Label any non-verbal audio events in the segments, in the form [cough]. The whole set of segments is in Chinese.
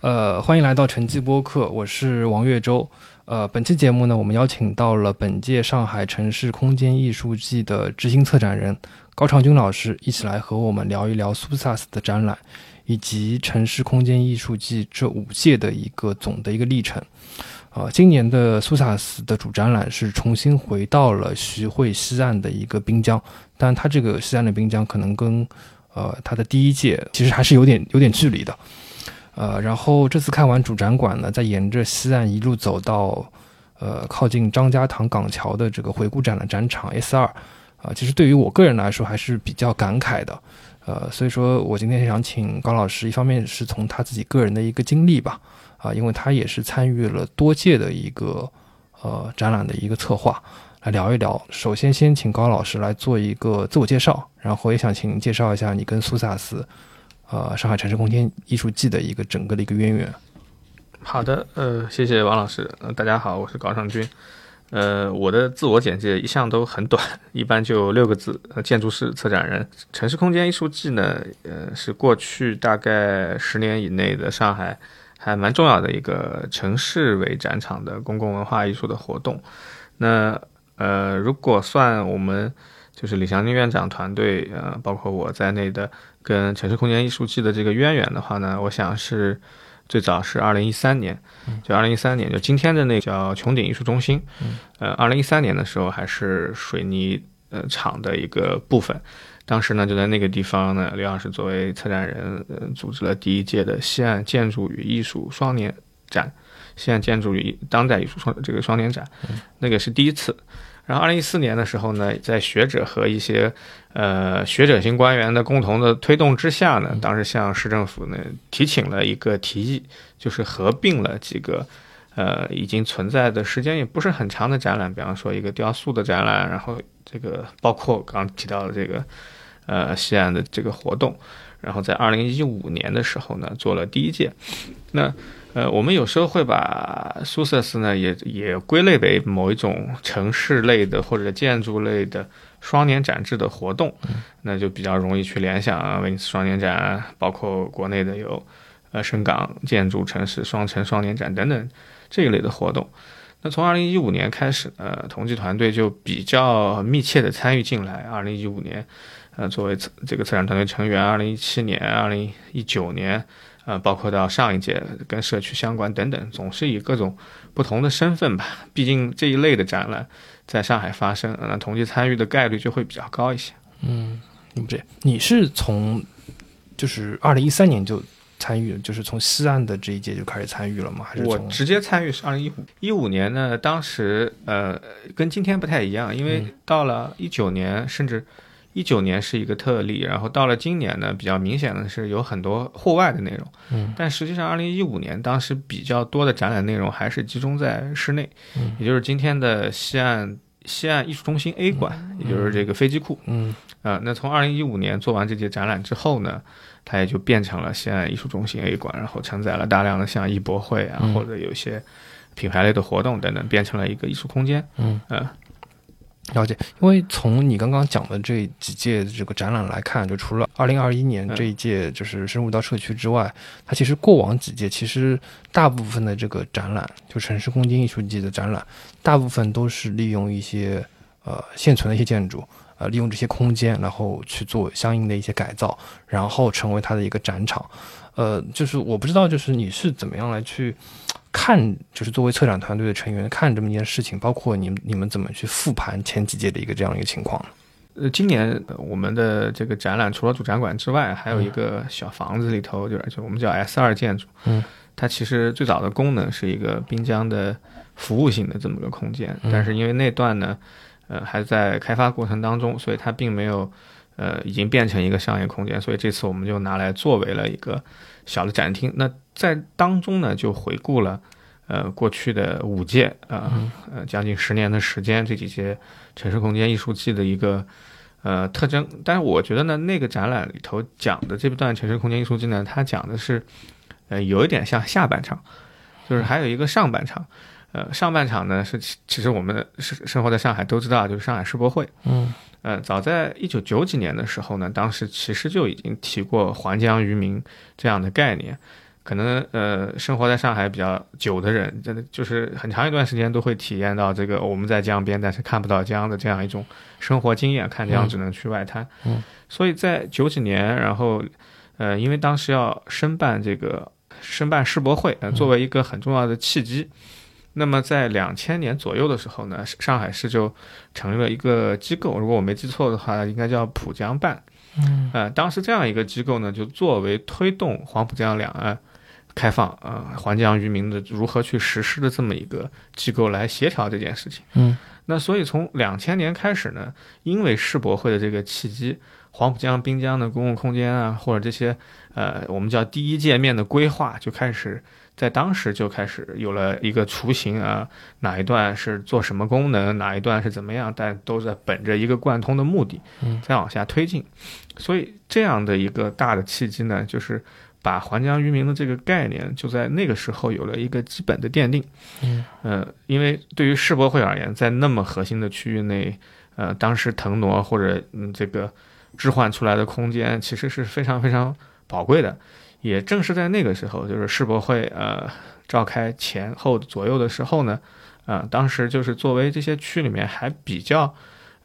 呃，欢迎来到晨记播客，我是王岳洲。呃，本期节目呢，我们邀请到了本届上海城市空间艺术季的执行策展人高长军老师，一起来和我们聊一聊苏萨斯的展览，以及城市空间艺术季这五届的一个总的一个历程。呃，今年的苏萨斯的主展览是重新回到了徐汇西岸的一个滨江，但它这个西岸的滨江可能跟呃它的第一届其实还是有点有点距离的。呃，然后这次看完主展馆呢，再沿着西岸一路走到，呃，靠近张家塘港桥的这个回顾展的展场 S 二，啊，其实对于我个人来说还是比较感慨的，呃，所以说我今天想请高老师，一方面是从他自己个人的一个经历吧，啊，因为他也是参与了多届的一个呃展览的一个策划，来聊一聊。首先，先请高老师来做一个自我介绍，然后也想请介绍一下你跟苏萨斯。呃，上海城市空间艺术季的一个整个的一个渊源。好的，呃，谢谢王老师。呃，大家好，我是高尚军。呃，我的自我简介一向都很短，一般就六个字：呃，建筑师、策展人。城市空间艺术季呢，呃，是过去大概十年以内的上海还蛮重要的一个城市为展场的公共文化艺术的活动。那呃，如果算我们就是李祥军院长团队，呃，包括我在内的。跟城市空间艺术季的这个渊源的话呢，我想是最早是二零一三年，就二零一三年，就今天的那个叫穹顶艺术中心，呃，二零一三年的时候还是水泥呃厂的一个部分，当时呢就在那个地方呢，刘老师作为策展人，呃，组织了第一届的西岸建筑与艺术双年展，西岸建筑与当代艺术双这个双年展，那个是第一次。然后，二零一四年的时候呢，在学者和一些呃学者型官员的共同的推动之下呢，当时向市政府呢提请了一个提议，就是合并了几个呃已经存在的时间也不是很长的展览，比方说一个雕塑的展览，然后这个包括刚刚提到的这个呃西安的这个活动，然后在二零一五年的时候呢做了第一届，那。呃，我们有时候会把苏瑟斯呢，也也归类为某一种城市类的或者建筑类的双年展制的活动，那就比较容易去联想啊，威尼斯双年展，包括国内的有呃深港建筑城市双城双年展等等这一类的活动。那从二零一五年开始，呃，同济团队就比较密切的参与进来。二零一五年，呃，作为这个策展团队成员，二零一七年、二零一九年。呃，包括到上一届跟社区相关等等，总是以各种不同的身份吧。毕竟这一类的展览在上海发生，那同济参与的概率就会比较高一些。嗯，不对，你是从就是二零一三年就参与，就是从西岸的这一届就开始参与了吗？还是我直接参与是二零一五一五年呢？当时呃跟今天不太一样，因为到了一九年甚至。一九年是一个特例，然后到了今年呢，比较明显的是有很多户外的内容。嗯，但实际上，二零一五年当时比较多的展览内容还是集中在室内，也就是今天的西岸西岸艺术中心 A 馆，也就是这个飞机库。嗯，啊，那从二零一五年做完这届展览之后呢，它也就变成了西岸艺术中心 A 馆，然后承载了大量的像艺博会啊，或者有些品牌类的活动等等，变成了一个艺术空间。嗯，了解，因为从你刚刚讲的这几届这个展览来看，就除了二零二一年这一届就是深入到社区之外，它其实过往几届其实大部分的这个展览，就城市空间艺术季的展览，大部分都是利用一些呃现存的一些建筑，呃利用这些空间，然后去做相应的一些改造，然后成为它的一个展场。呃，就是我不知道，就是你是怎么样来去。看，就是作为策展团队的成员看这么一件事情，包括你们你们怎么去复盘前几届的一个这样一个情况？呃，今年我们的这个展览除了主展馆之外，还有一个小房子里头，就是就我们叫 S 二建筑，嗯，它其实最早的功能是一个滨江的服务性的这么个空间，但是因为那段呢，呃，还在开发过程当中，所以它并没有，呃，已经变成一个商业空间，所以这次我们就拿来作为了一个小的展厅。那在当中呢，就回顾了，呃，过去的五届啊，呃，将近十年的时间，这几届城市空间艺术季的一个呃特征。但是我觉得呢，那个展览里头讲的这段城市空间艺术季呢，它讲的是，呃，有一点像下半场，就是还有一个上半场。呃，上半场呢是其实我们生生活在上海都知道，就是上海世博会。嗯，呃，早在一九九几年的时候呢，当时其实就已经提过“还江于民”这样的概念。可能呃生活在上海比较久的人，真的就是很长一段时间都会体验到这个我们在江边，但是看不到江的这样一种生活经验。看江只能去外滩。嗯，所以在九几年，然后呃，因为当时要申办这个申办世博会，呃，作为一个很重要的契机。那么在两千年左右的时候呢，上海市就成立了一个机构，如果我没记错的话，应该叫浦江办。嗯，呃，当时这样一个机构呢，就作为推动黄浦江两岸开放啊，环江渔民的如何去实施的这么一个机构来协调这件事情。嗯，那所以从两千年开始呢，因为世博会的这个契机，黄浦江滨江的公共空间啊，或者这些呃，我们叫第一界面的规划就开始。在当时就开始有了一个雏形啊，哪一段是做什么功能，哪一段是怎么样，但都在本着一个贯通的目的，再往下推进。所以这样的一个大的契机呢，就是把环江渔民的这个概念就在那个时候有了一个基本的奠定。嗯，呃，因为对于世博会而言，在那么核心的区域内，呃，当时腾挪或者嗯这个置换出来的空间，其实是非常非常宝贵的。也正是在那个时候，就是世博会呃召开前后左右的时候呢，呃，当时就是作为这些区里面还比较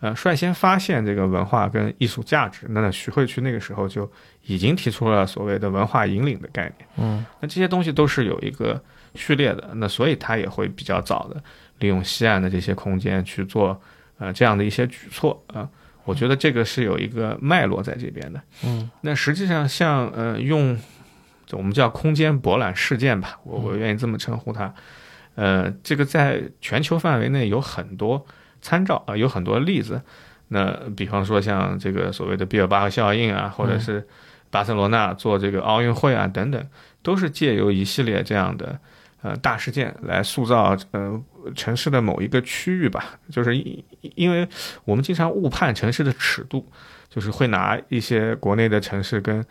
呃率先发现这个文化跟艺术价值，那徐汇区那个时候就已经提出了所谓的文化引领的概念。嗯，那这些东西都是有一个序列的，那所以它也会比较早的利用西岸的这些空间去做呃这样的一些举措啊。我觉得这个是有一个脉络在这边的。嗯，那实际上像呃用。就我们叫空间博览事件吧，我我愿意这么称呼它。呃，这个在全球范围内有很多参照啊，有很多例子。那比方说像这个所谓的毕尔巴鄂效应啊，或者是巴塞罗那做这个奥运会啊等等，都是借由一系列这样的呃大事件来塑造呃城市的某一个区域吧。就是因因为我们经常误判城市的尺度，就是会拿一些国内的城市跟。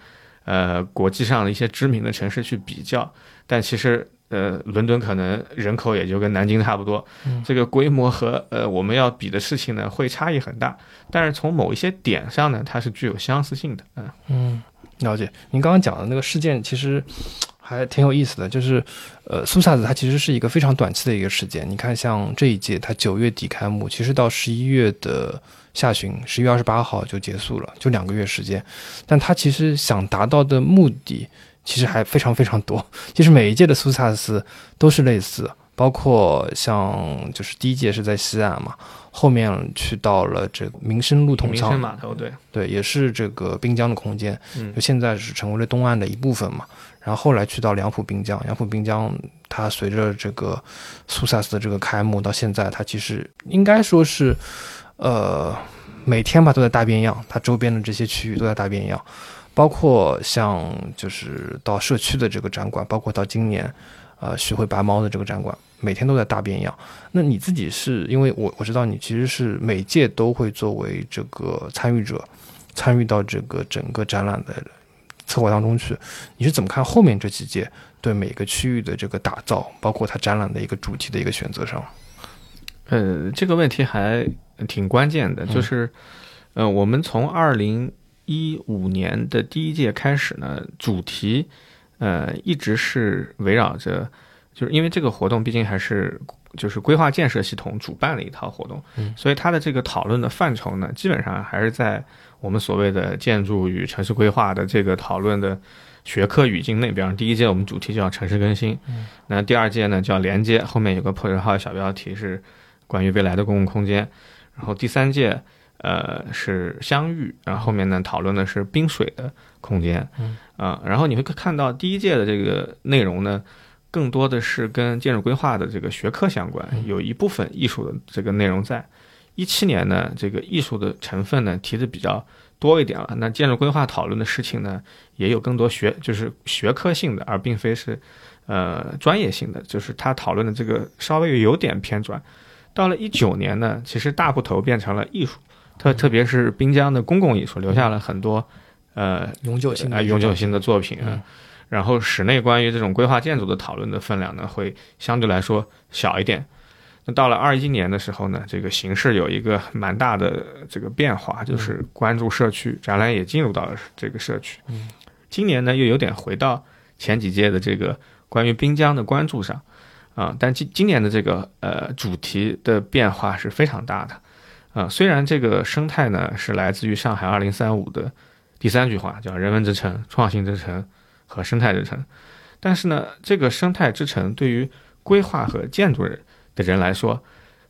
呃，国际上的一些知名的城市去比较，但其实，呃，伦敦可能人口也就跟南京差不多，这个规模和呃我们要比的事情呢，会差异很大。但是从某一些点上呢，它是具有相似性的。嗯嗯，了解。您刚刚讲的那个事件其实还挺有意思的，就是呃，苏萨子它其实是一个非常短期的一个事件。你看，像这一届它九月底开幕，其实到十一月的。下旬十一月二十八号就结束了，就两个月时间，但他其实想达到的目的其实还非常非常多。其实每一届的苏萨斯都是类似，包括像就是第一届是在西岸嘛，后面去到了这个民生路统仓码头，对对，也是这个滨江的空间，嗯，就现在是成为了东岸的一部分嘛。然后后来去到梁浦滨江，梁浦滨江它随着这个苏萨斯的这个开幕到现在，它其实应该说是。呃，每天吧都在大变样，它周边的这些区域都在大变样，包括像就是到社区的这个展馆，包括到今年，呃，徐汇白猫的这个展馆，每天都在大变样。那你自己是因为我我知道你其实是每届都会作为这个参与者，参与到这个整个展览的策划当中去，你是怎么看后面这几届对每个区域的这个打造，包括它展览的一个主题的一个选择上？呃，这个问题还。挺关键的，就是，呃，我们从二零一五年的第一届开始呢，主题，呃，一直是围绕着，就是因为这个活动毕竟还是就是规划建设系统主办的一套活动，所以它的这个讨论的范畴呢，基本上还是在我们所谓的建筑与城市规划的这个讨论的学科语境内。比方第一届我们主题叫城市更新，那第二届呢叫连接，后面有个破折号小标题是关于未来的公共空间。然后第三届，呃，是相遇，然后后面呢讨论的是冰水的空间，嗯啊，然后你会看到第一届的这个内容呢，更多的是跟建筑规划的这个学科相关，有一部分艺术的这个内容在。一七年呢，这个艺术的成分呢提的比较多一点了，那建筑规划讨论的事情呢，也有更多学就是学科性的，而并非是呃专业性的，就是他讨论的这个稍微有点偏专。到了一九年呢，其实大部头变成了艺术，特特别是滨江的公共艺术，留下了很多，呃，永久性的永久性的作品啊。然后室内关于这种规划建筑的讨论的分量呢，会相对来说小一点。那到了二一年的时候呢，这个形势有一个蛮大的这个变化，就是关注社区，展览也进入到了这个社区。今年呢，又有点回到前几届的这个关于滨江的关注上，啊，但今今年的这个呃主题的变化是非常大的，啊，虽然这个生态呢是来自于上海二零三五的第三句话，叫人文之城、创新之城和生态之城，但是呢，这个生态之城对于规划和建筑人的人来说，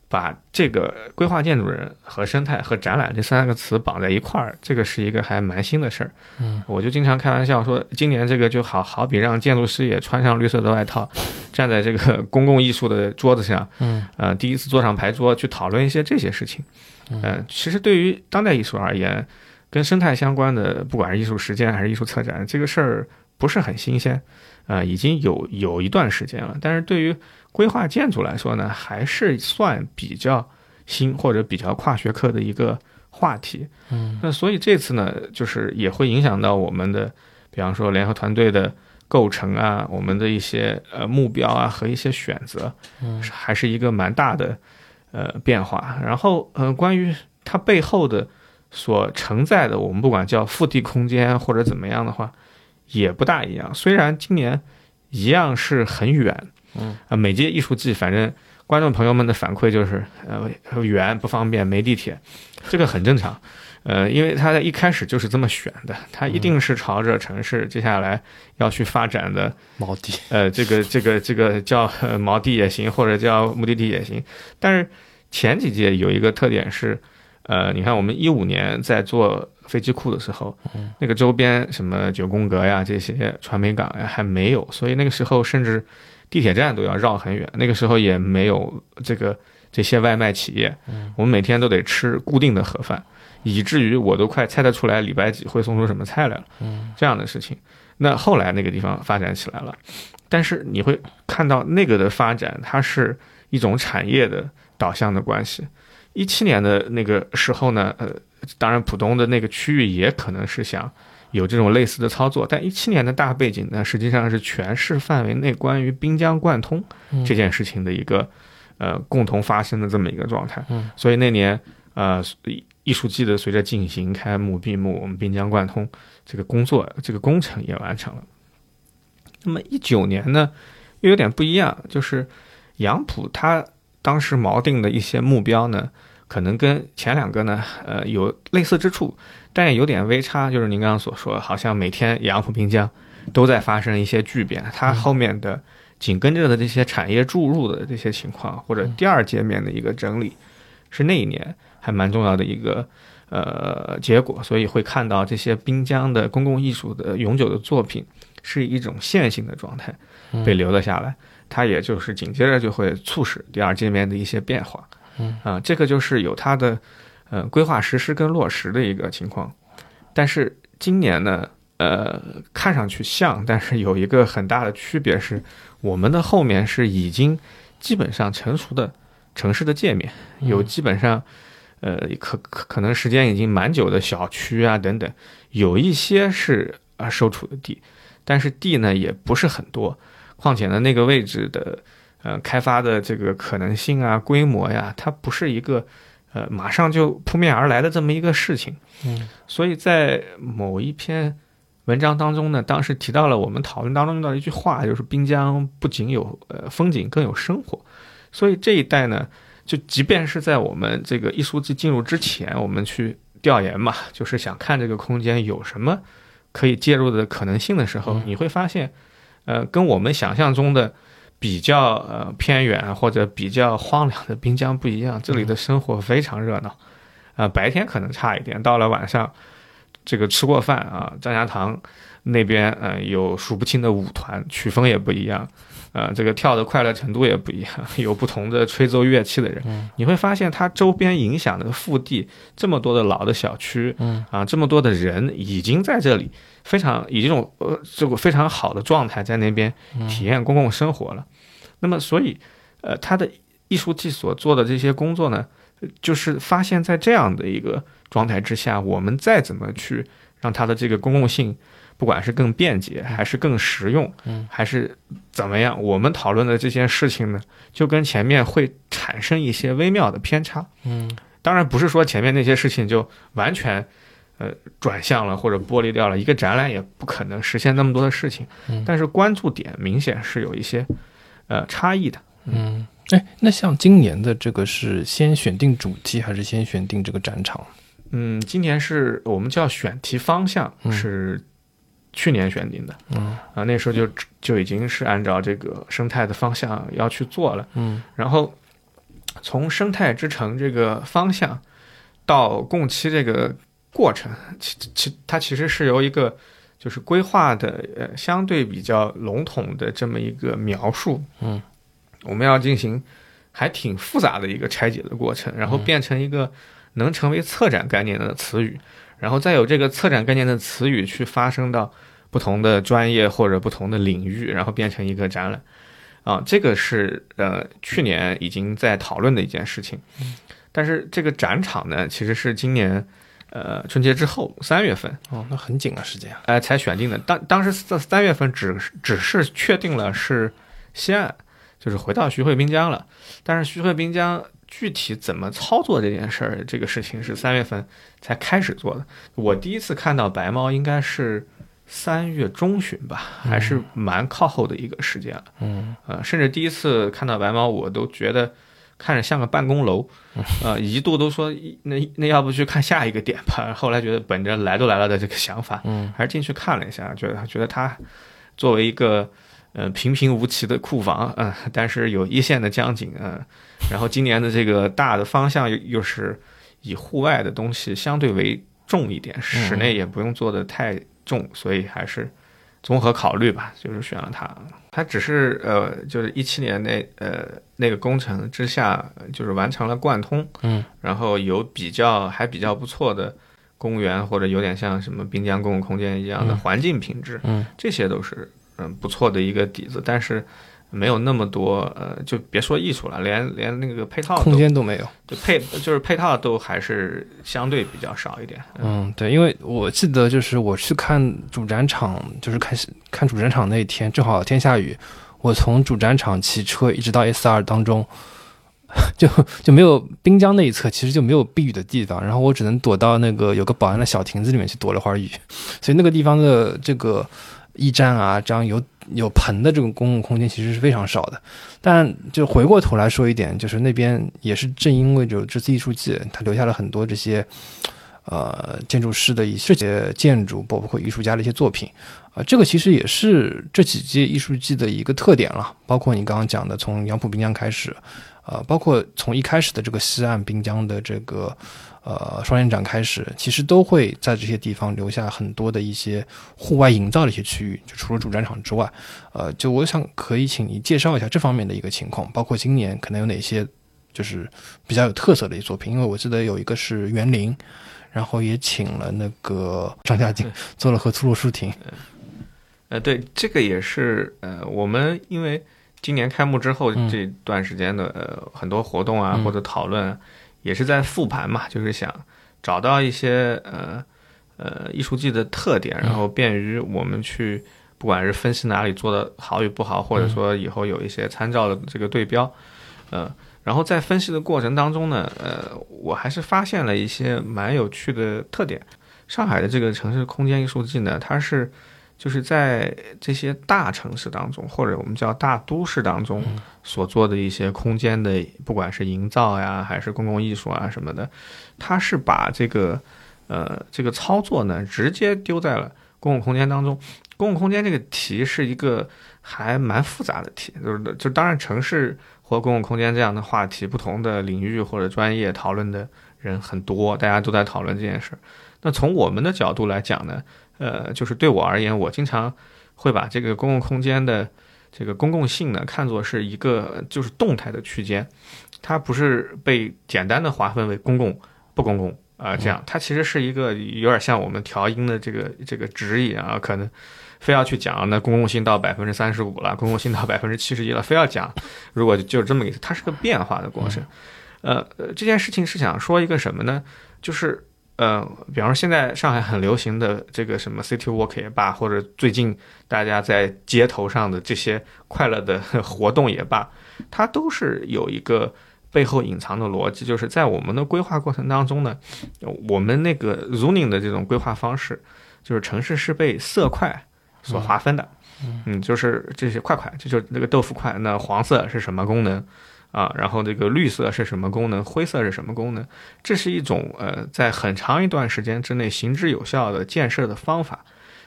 把这个规划建筑人和生态和展览这三个词绑在一块儿，这个是一个还蛮新的事儿。嗯，我就经常开玩笑说，今年这个就好好比让建筑师也穿上绿色的外套，站在这个 [laughs] 公共艺术的桌子上，嗯，呃，第一次坐上牌桌去讨论一些这些事情。嗯，其实对于当代艺术而言，跟生态相关的，不管是艺术实践还是艺术策展，这个事儿不是很新鲜，啊，已经有有一段时间了。但是对于规划建筑来说呢，还是算比较新或者比较跨学科的一个话题。嗯，那所以这次呢，就是也会影响到我们的，比方说联合团队的构成啊，我们的一些呃目标啊和一些选择，嗯，还是一个蛮大的呃变化。然后呃，关于它背后的所承载的，我们不管叫腹地空间或者怎么样的话，也不大一样。虽然今年一样是很远。嗯啊，每届艺术季，反正观众朋友们的反馈就是，呃，远不方便，没地铁，这个很正常，呃，因为它在一开始就是这么选的，它一定是朝着城市接下来要去发展的锚地，呃，这个这个这个叫呃锚地也行，或者叫目的地也行，但是前几届有一个特点是，呃，你看我们一五年在做飞机库的时候，那个周边什么九宫格呀，这些传媒港呀还没有，所以那个时候甚至。地铁站都要绕很远，那个时候也没有这个这些外卖企业，我们每天都得吃固定的盒饭，以至于我都快猜得出来礼拜几会送出什么菜来了。这样的事情，那后来那个地方发展起来了，但是你会看到那个的发展，它是一种产业的导向的关系。一七年的那个时候呢，呃，当然浦东的那个区域也可能是想。有这种类似的操作，但一七年的大背景呢，实际上是全市范围内关于滨江贯通这件事情的一个呃共同发生的这么一个状态。嗯，所以那年呃艺术季的随着进行开幕闭幕，我们滨江贯通这个工作这个工程也完成了。那么一九年呢，又有点不一样，就是杨浦它当时锚定的一些目标呢，可能跟前两个呢呃有类似之处。但也有点微差，就是您刚刚所说，好像每天杨浦滨江都在发生一些巨变，它后面的紧跟着的这些产业注入的这些情况，或者第二界面的一个整理，是那一年还蛮重要的一个呃结果，所以会看到这些滨江的公共艺术的永久的作品是一种线性的状态被留了下来，它也就是紧接着就会促使第二界面的一些变化，嗯。啊，这个就是有它的。呃，规划实施跟落实的一个情况，但是今年呢，呃，看上去像，但是有一个很大的区别是，我们的后面是已经基本上成熟的城市的界面，有基本上，呃，可可可能时间已经蛮久的小区啊等等，有一些是啊收储的地，但是地呢也不是很多，况且呢那个位置的呃开发的这个可能性啊规模呀，它不是一个。呃，马上就扑面而来的这么一个事情，嗯，所以在某一篇文章当中呢，当时提到了我们讨论当中用到一句话，就是滨江不仅有呃风景，更有生活。所以这一带呢，就即便是在我们这个艺术季进入之前，我们去调研嘛，就是想看这个空间有什么可以介入的可能性的时候，你会发现，呃，跟我们想象中的。比较呃偏远或者比较荒凉的滨江不一样，这里的生活非常热闹，啊，白天可能差一点，到了晚上，这个吃过饭啊，张家塘那边呃有数不清的舞团，曲风也不一样，啊，这个跳的快乐程度也不一样，[laughs] 有不同的吹奏乐器的人，你会发现它周边影响的腹地这么多的老的小区，啊，这么多的人已经在这里。非常以这种呃这个非常好的状态在那边体验公共生活了，那么所以呃他的艺术季所做的这些工作呢，就是发现在这样的一个状态之下，我们再怎么去让它的这个公共性，不管是更便捷还是更实用，嗯还是怎么样，我们讨论的这件事情呢，就跟前面会产生一些微妙的偏差。嗯，当然不是说前面那些事情就完全。呃转向了或者剥离掉了，一个展览也不可能实现那么多的事情。嗯但是关注点明显是有一些呃差异的。嗯，哎，那像今年的这个是先选定主题还是先选定这个展场？嗯，今年是我们叫选题方向，嗯是去年选定的。嗯。啊，那时候就就已经是按照这个生态的方向要去做了。嗯。然后从生态之城这个方向到共期这个过程，其其它其实是由一个就是规划的呃相对比较笼统的这么一个描述，嗯，我们要进行还挺复杂的一个拆解的过程，然后变成一个能成为策展概念的词语，然后再有这个策展概念的词语去发生到不同的专业或者不同的领域，然后变成一个展览。啊，这个是呃去年已经在讨论的一件事情，但是这个展场呢，其实是今年呃春节之后三月份，哦，那很紧啊，时间。哎、才选定的。当当时三三月份只是只是确定了是西岸，就是回到徐汇滨江了，但是徐汇滨江具体怎么操作这件事儿，这个事情是三月份才开始做的。我第一次看到白猫应该是三月中旬吧，还是蛮靠后的一个时间了。嗯呃，甚至第一次看到白猫，我都觉得看着像个办公楼，呃，一度都说那那要不去看下一个点吧。后来觉得本着来都来了的这个想法，嗯还是进去看了一下，觉得觉得它作为一个呃平平无奇的库房，嗯、但是有一线的江景，嗯、然后今年的这个大的方向又又是以户外的东西相对为重一点，室内也不用做的太重，所以还是综合考虑吧，就是选了它。它只是呃，就是一七年那呃那个工程之下，就是完成了贯通，嗯，然后有比较还比较不错的公园，或者有点像什么滨江公共空间一样的嗯。环境品质，嗯。这些都是嗯不错的一个底子，但是没有那么多呃，就别说艺术了，连连那个配套空间都没有。就配就是配套都还是相对比较少一点。嗯，对，因为我记得就是我去看主展场，就是开始看主展场那一天，正好天下雨，我从主展场骑车一直到 S 二当中，[laughs] 就就没有滨江那一侧，其实就没有避雨的地方，然后我只能躲到那个有个保安的小亭子里面去躲了会儿雨，所以那个地方的这个驿站啊，这样有有盆的这种公共空间其实是非常少的。但就回过头来说一点，就是那边也是正因为就这次艺术季，它留下了很多这些。呃，建筑师的一些建筑，包括艺术家的一些作品，啊、这个其实也是这几届艺术季的一个特点了。包括你刚刚讲的，从杨浦滨江开始，呃，包括从一开始的这个西岸滨江的这个呃双年展开始，其实都会在这些地方留下很多的一些户外营造的一些区域。就除了主战场之外，呃，就我想可以请你介绍一下这方面的一个情况，包括今年可能有哪些就是比较有特色的一些作品，因为我记得有一个是园林。然后也请了那个张家静做了和粗鲁书亭，呃，对，这个也是呃，我们因为今年开幕之后嗯这段时间的呃很多活动啊嗯或者讨论啊，也是在复盘嘛，就是想找到一些呃呃艺术季的特点，然后便于我们去不管是分析哪里做的好与不好，或者说以后有一些参照的这个对标，呃。然后在分析的过程当中呢，呃，我还是发现了一些蛮有趣的特点。上海的这个城市空间艺术季呢，它是就是在这些大城市当中，或者我们叫大都市当中所做的一些空间的，不管是营造呀，还是公共艺术啊什么的，它是把这个呃这个操作呢，直接丢在了公共空间当中。公共空间这个题是一个还蛮复杂的题，就是就当然城市或公共空间这样的话题，不同的领域或者专业讨论的人很多，大家都在讨论这件事儿。那从我们的角度来讲呢，呃，就是对我而言，我经常会把这个公共空间的这个公共性呢，看作是一个就是动态的区间，它不是被简单的划分为公共不公共啊、这样，它其实是一个有点像我们调音的这个这个指引啊，可能非要去讲那公共性到百分之三十五了，公共性到百分之七十一了，非要讲，如果就是这么一个，它是个变化的过程。呃，呃这件事情是想说一个什么呢？就是呃，比方说现在上海很流行的这个什么 City Walk 也罢，或者最近大家在街头上的这些快乐的 [laughs] 活动也罢，它都是有一个背后隐藏的逻辑，就是在我们的规划过程当中呢，我们那个 zoning 的这种规划方式，就是城市是被色块所划分的，嗯，就是这些块块，这就是那个豆腐块，那黄色是什么功能？啊？然后这个绿色是什么功能？灰色是什么功能？这是一种呃，在很长一段时间之内行之有效的建设的方法，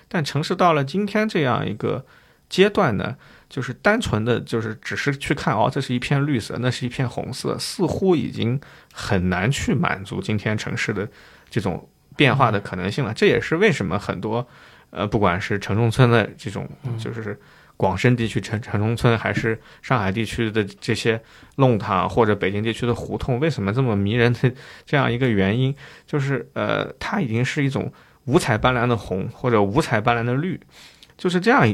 但城市到了今天这样一个阶段呢？就是单纯的就是只是去看哦，这是一片绿色，那是一片红色，似乎已经很难去满足今天城市的这种变化的可能性了。这也是为什么很多呃，不管是城中村的这种，就是广深地区城城中村，还是上海地区的这些弄堂，或者北京地区的胡同，为什么这么迷人的 [laughs] 这样一个原因，就是呃，它已经是一种五彩斑斓的红或者五彩斑斓的绿，就是这样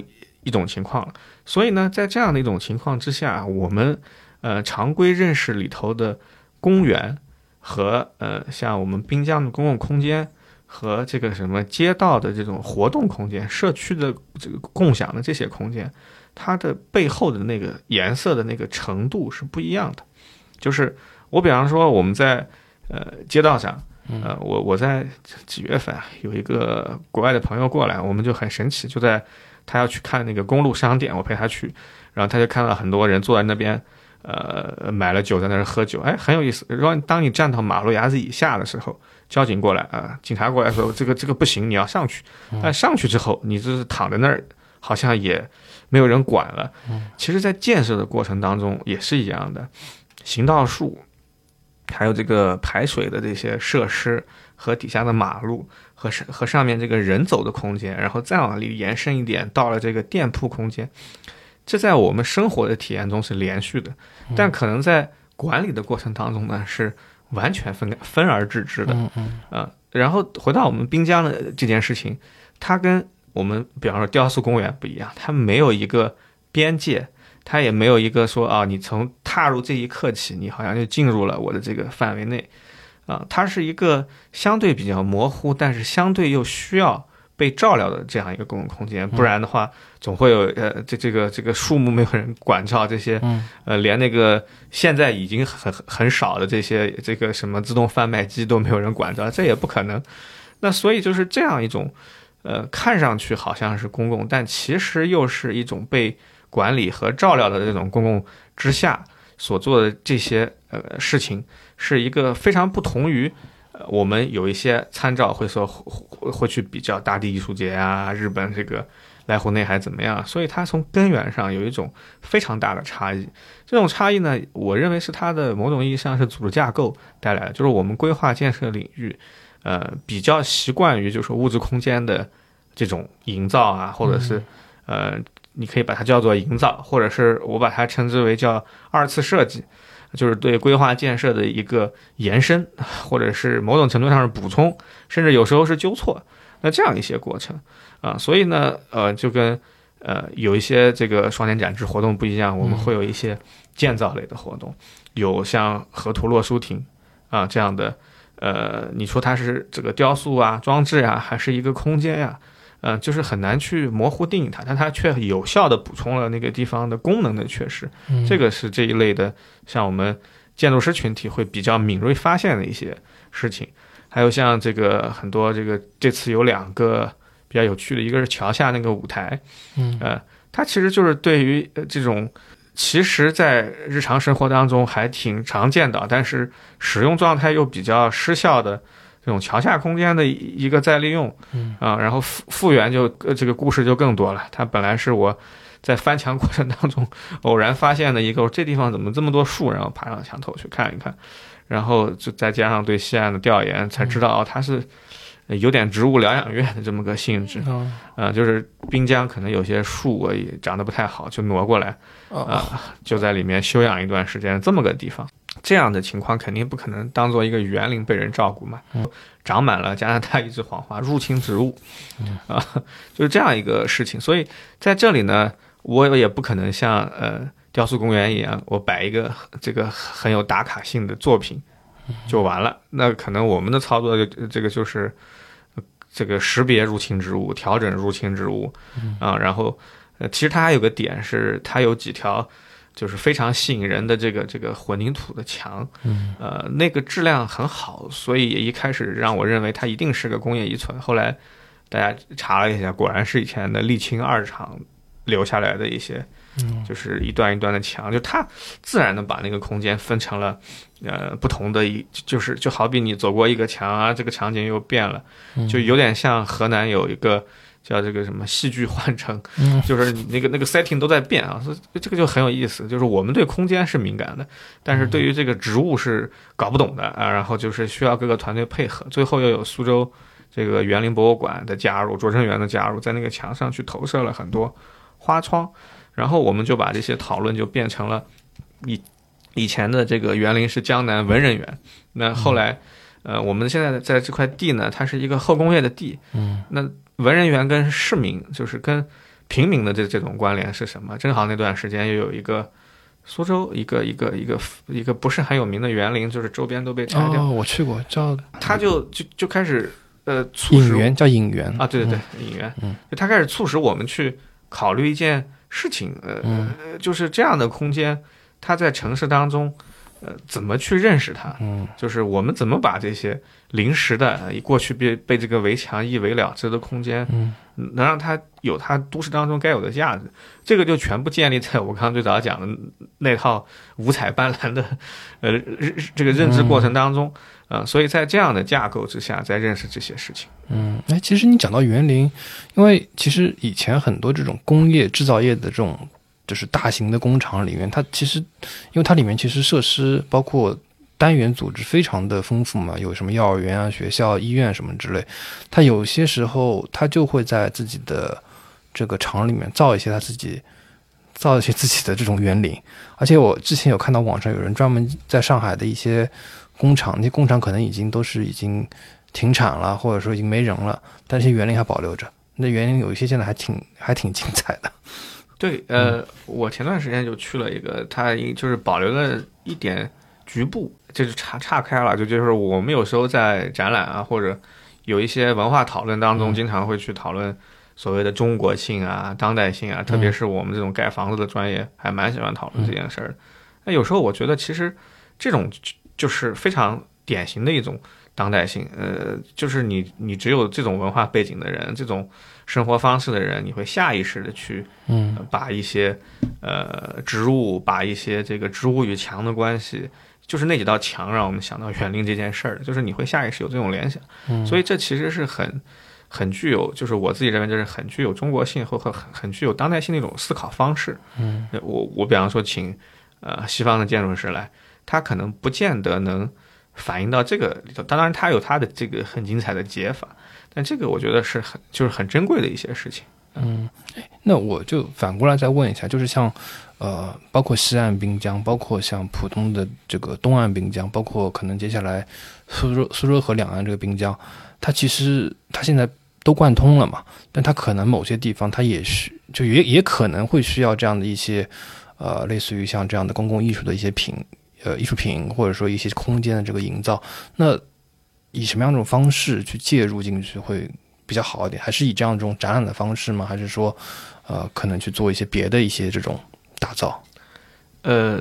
一种情况了。所以呢，在这样的一种情况之下，我们呃常规认识里头的公园和呃像我们滨江的公共空间和这个什么街道的这种活动空间、社区的这个共享的这些空间，它的背后的那个颜色的那个程度是不一样的。就是我比方说我们在呃街道上，呃我我在几月份啊，有一个国外的朋友过来，我们就很神奇，就在。他要去看那个公路商店，我陪他去，然后他就看到很多人坐在那边，呃，买了酒在那儿喝酒，哎，很有意思。然后当你站到马路牙子以下的时候，交警过来啊，警察过来说这个这个不行，你要上去。但上去之后，你就是躺在那儿，好像也没有人管了。其实，在建设的过程当中也是一样的，行道树，还有这个排水的这些设施和底下的马路。和上和上面这个人走的空间，然后再往里延伸一点，到了这个店铺空间，这在我们生活的体验中是连续的，但可能在管理的过程当中呢，是完全分分而治之的。嗯嗯。啊，然后回到我们滨江的这件事情，它跟我们比方说雕塑公园不一样，它没有一个边界，它也没有一个说啊，你从踏入这一刻起，你好像就进入了我的这个范围内。啊，它是一个相对比较模糊，但是相对又需要被照料的这样一个公共空间，不然的话，总会有呃，这这个这个树木没有人管照，这些呃，连那个现在已经很很少的这些这个什么自动贩卖机都没有人管照，这也不可能。那所以就是这样一种，呃，看上去好像是公共，但其实又是一种被管理和照料的这种公共之下所做的这些呃事情。是一个非常不同于，呃，我们有一些参照会说会会去比较大地艺术节啊，日本这个濑户内海怎么样？所以它从根源上有一种非常大的差异。这种差异呢，我认为是它的某种意义上是组织架构带来的，就是我们规划建设领域，呃，比较习惯于就是物质空间的这种营造啊，或者是呃，你可以把它叫做营造，或者是我把它称之为叫二次设计。就是对规划建设的一个延伸，或者是某种程度上是补充，甚至有时候是纠错。那这样一些过程啊，所以呢，呃，就跟呃有一些这个双年展示活动不一样，我们会有一些建造类的活动，有像河图洛书亭啊这样的，呃，你说它是这个雕塑啊、装置啊，还是一个空间呀？嗯，就是很难去模糊定义它，但它却有效的补充了那个地方的功能的缺失。这个是这一类的，像我们建筑师群体会比较敏锐发现的一些事情。还有像这个很多这个这次有两个比较有趣的，一个是桥下那个舞台，嗯，呃，它其实就是对于这种其实在日常生活当中还挺常见的，但是使用状态又比较失效的。这种桥下空间的一个再利用，嗯啊，然后复复原就这个故事就更多了。它本来是我在翻墙过程当中偶然发现的一个，这地方怎么这么多树？然后爬上墙头去看一看，然后就再加上对西岸的调研，才知道哦，它是有点植物疗养院的这么个性质。嗯，就是滨江可能有些树也长得不太好，就挪过来啊，就在里面休养一段时间，这么个地方。这样的情况肯定不可能当做一个园林被人照顾嘛，长满了加拿大一枝黄花入侵植物，啊，[laughs] 就是这样一个事情。所以在这里呢，我也不可能像呃雕塑公园一样，我摆一个这个很有打卡性的作品就完了。那可能我们的操作就这个就是这个识别入侵植物，调整入侵植物啊，然后呃，其实它还有个点是它有几条。就是非常吸引人的这个这个混凝土的墙，嗯，呃，那个质量很好，所以也一开始让我认为它一定是个工业遗存。后来大家查了一下，果然是以前的沥青二厂留下来的一些，嗯就是一段一段的墙，就它自然的把那个空间分成了呃不同的一，就是就好比你走过一个墙啊，这个场景又变了，嗯就有点像河南有一个。叫这个什么戏剧换乘，嗯 [laughs] 就是那个那个 setting 都在变啊，所以这个就很有意思。就是我们对空间是敏感的，但是对于这个植物是搞不懂的啊。然后就是需要各个团队配合，最后又有苏州这个园林博物馆的加入，拙政园的加入，在那个墙上去投射了很多花窗，然后我们就把这些讨论就变成了以以前的这个园林是江南文人园，那后来。呃，我们现在在这块地呢，它是一个后工业的地，嗯，那文人园跟市民，就是跟平民的这这种关联是什么？正好那段时间又有一个苏州一个一个一个一个不是很有名的园林，就是周边都被拆掉，哦，我去过，叫。他就就就开始呃促使叫引园啊，对对对，引园，嗯，就他开始促使我们去考虑一件事情，呃，嗯。呃就是这样的空间，它在城市当中，呃，怎么去认识它？嗯就是我们怎么把这些临时的、呃过去被被这个围墙一围了之的空间，嗯能让它有它都市当中该有的价值，这个就全部建立在我刚刚最早讲的那套五彩斑斓的呃日这个认知过程当中，呃，所以在这样的架构之下，在认识这些事情。嗯，哎，其实你讲到园林，因为其实以前很多这种工业制造业的这种就是大型的工厂里面，它其实因为它里面其实设施包括单元组织非常的丰富嘛，有什么幼儿园啊、学校、医院什么之类，它有些时候它就会在自己的这个厂里面造一些它自己造一些自己的这种园林，而且我之前有看到网上有人专门在上海的一些工厂，那些工厂可能已经都是已经停产了，或者说已经没人了，但这些园林还保留着。那园林有一些现在还挺还挺精彩的。对，呃，我前段时间就去了一个，它就是保留了一点局部，就是岔岔开了，就就是我们有时候在展览啊，或者有一些文化讨论当中，经常会去讨论所谓的中国性啊、当代性啊，特别是我们这种盖房子的专业，还蛮喜欢讨论这件事儿的。那有时候我觉得，其实这种就就是非常典型的一种当代性，呃，就是你你只有这种文化背景的人，这种生活方式的人，你会下意识的去。嗯呃把一些呃植物，把一些这个植物与墙的关系，就是那几道墙让我们想到园林这件事儿的，就是你会下意识有这种联想，嗯所以这其实是很很具有，就是我自己认为这是很具有中国性和很很很具有当代性的一种思考方式。嗯呃我我比方说请呃西方的建筑师来，他可能不见得能反映到这个里头，当然他有他的这个很精彩的解法，但这个我觉得是很就是很珍贵的一些事情。嗯，那我就反过来再问一下，就是像呃，包括西岸滨江，包括像普通的这个东岸滨江，包括可能接下来苏州苏州河两岸这个滨江，它其实它现在都贯通了嘛，但它可能某些地方它也需就也也可能会需要这样的一些呃，类似于像这样的公共艺术的一些品呃艺术品，或者说一些空间的这个营造，那以什么样种方式去介入进去会比较好一点？还是以这样一种展览的方式吗？还是说，呃，可能去做一些别的一些这种打造？呃，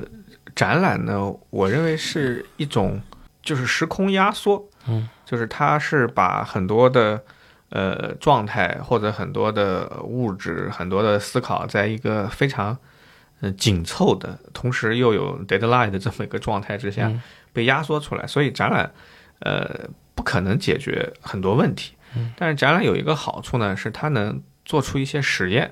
展览呢，我认为是一种就是时空压缩，嗯，就是它是把很多的呃状态或者很多的物质、很多的思考，在一个非常呃紧凑的，同时又有 deadline 的这么一个状态之下嗯被压缩出来，所以展览呃不可能解决很多问题，但是展览有一个好处呢，是它能做出一些实验，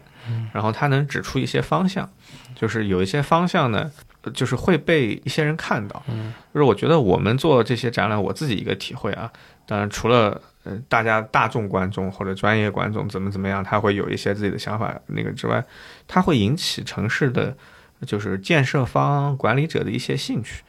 然后它能指出一些方向，就是有一些方向呢，呃就是会被一些人看到。嗯，就是我觉得我们做这些展览，我自己一个体会啊，当然除了呃大家大众观众或者专业观众怎么怎么样，他会有一些自己的想法那个之外，它会引起城市的。就是建设方、管理者的一些兴趣，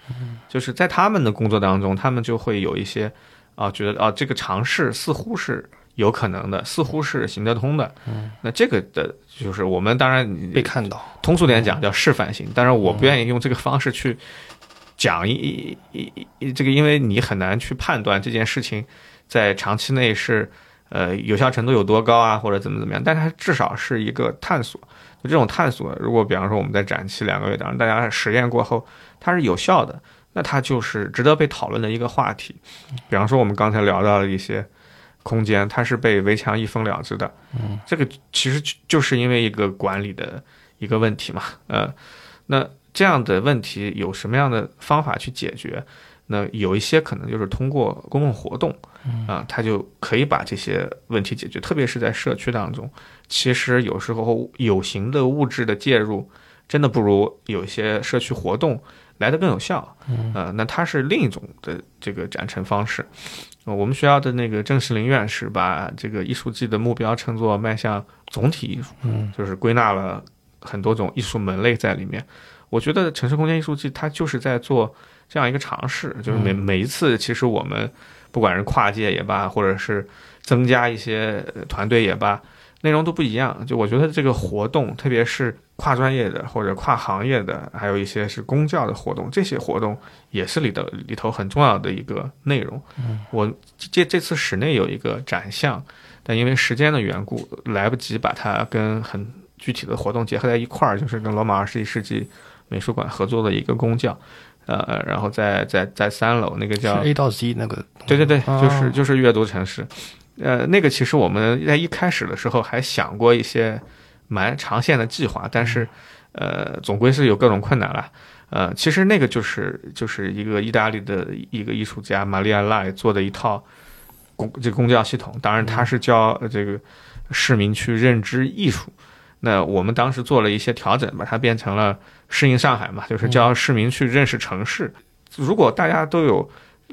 就是在他们的工作当中，他们就会有一些啊，觉得啊，这个尝试似乎是有可能的，似乎是行得通的。嗯，那这个的，就是我们当然被看到。通俗点讲叫示范性，当然我不愿意用这个方式去讲一一一一这个，因为你很难去判断这件事情在长期内是呃有效程度有多高啊，或者怎么怎么样，但它至少是一个探索。就这种探索，如果比方说我们在展期两个月当中，大家实验过后，它是有效的，那它就是值得被讨论的一个话题。比方说我们刚才聊到的一些空间，它是被围墙一封了之的，嗯，这个其实就是因为一个管理的一个问题嘛，呃，那这样的问题有什么样的方法去解决？那有一些可能就是通过公共活动，啊，他就可以把这些问题解决。特别是在社区当中，其实有时候有形的物质的介入，真的不如有一些社区活动来的更有效。呃，那它是另一种的这个展陈方式。呃我们学校的那个郑世林院士把这个艺术季的目标称作迈向总体艺术，嗯，就是归纳了很多种艺术门类在里面。我觉得城市空间艺术季它就是在做这样一个尝试，就是每每一次，其实我们不管是跨界也罢，或者是增加一些呃团队也罢，内容都不一样。就我觉得这个活动，特别是跨专业的或者跨行业的，还有一些是公教的活动，这些活动也是里头里头很重要的一个内容。我这这次室内有一个展项，但因为时间的缘故，来不及把它跟很具体的活动结合在一块儿，就是跟罗马二十一世纪美术馆合作的一个公教，呃，然后在在在三楼那个叫 A 到 Z 那个，对对对，哦就是就是阅读城市，呃，那个其实我们在一开始的时候还想过一些蛮长线的计划，但是呃，总归是有各种困难了。呃，其实那个就是就是一个意大利的一个艺术家玛丽亚赖做的一套公这个公教系统，当然他是教呃这个市民去认知艺术。那我们当时做了一些调整，把它变成了适应上海嘛，就是教市民去认识城市。如果大家都有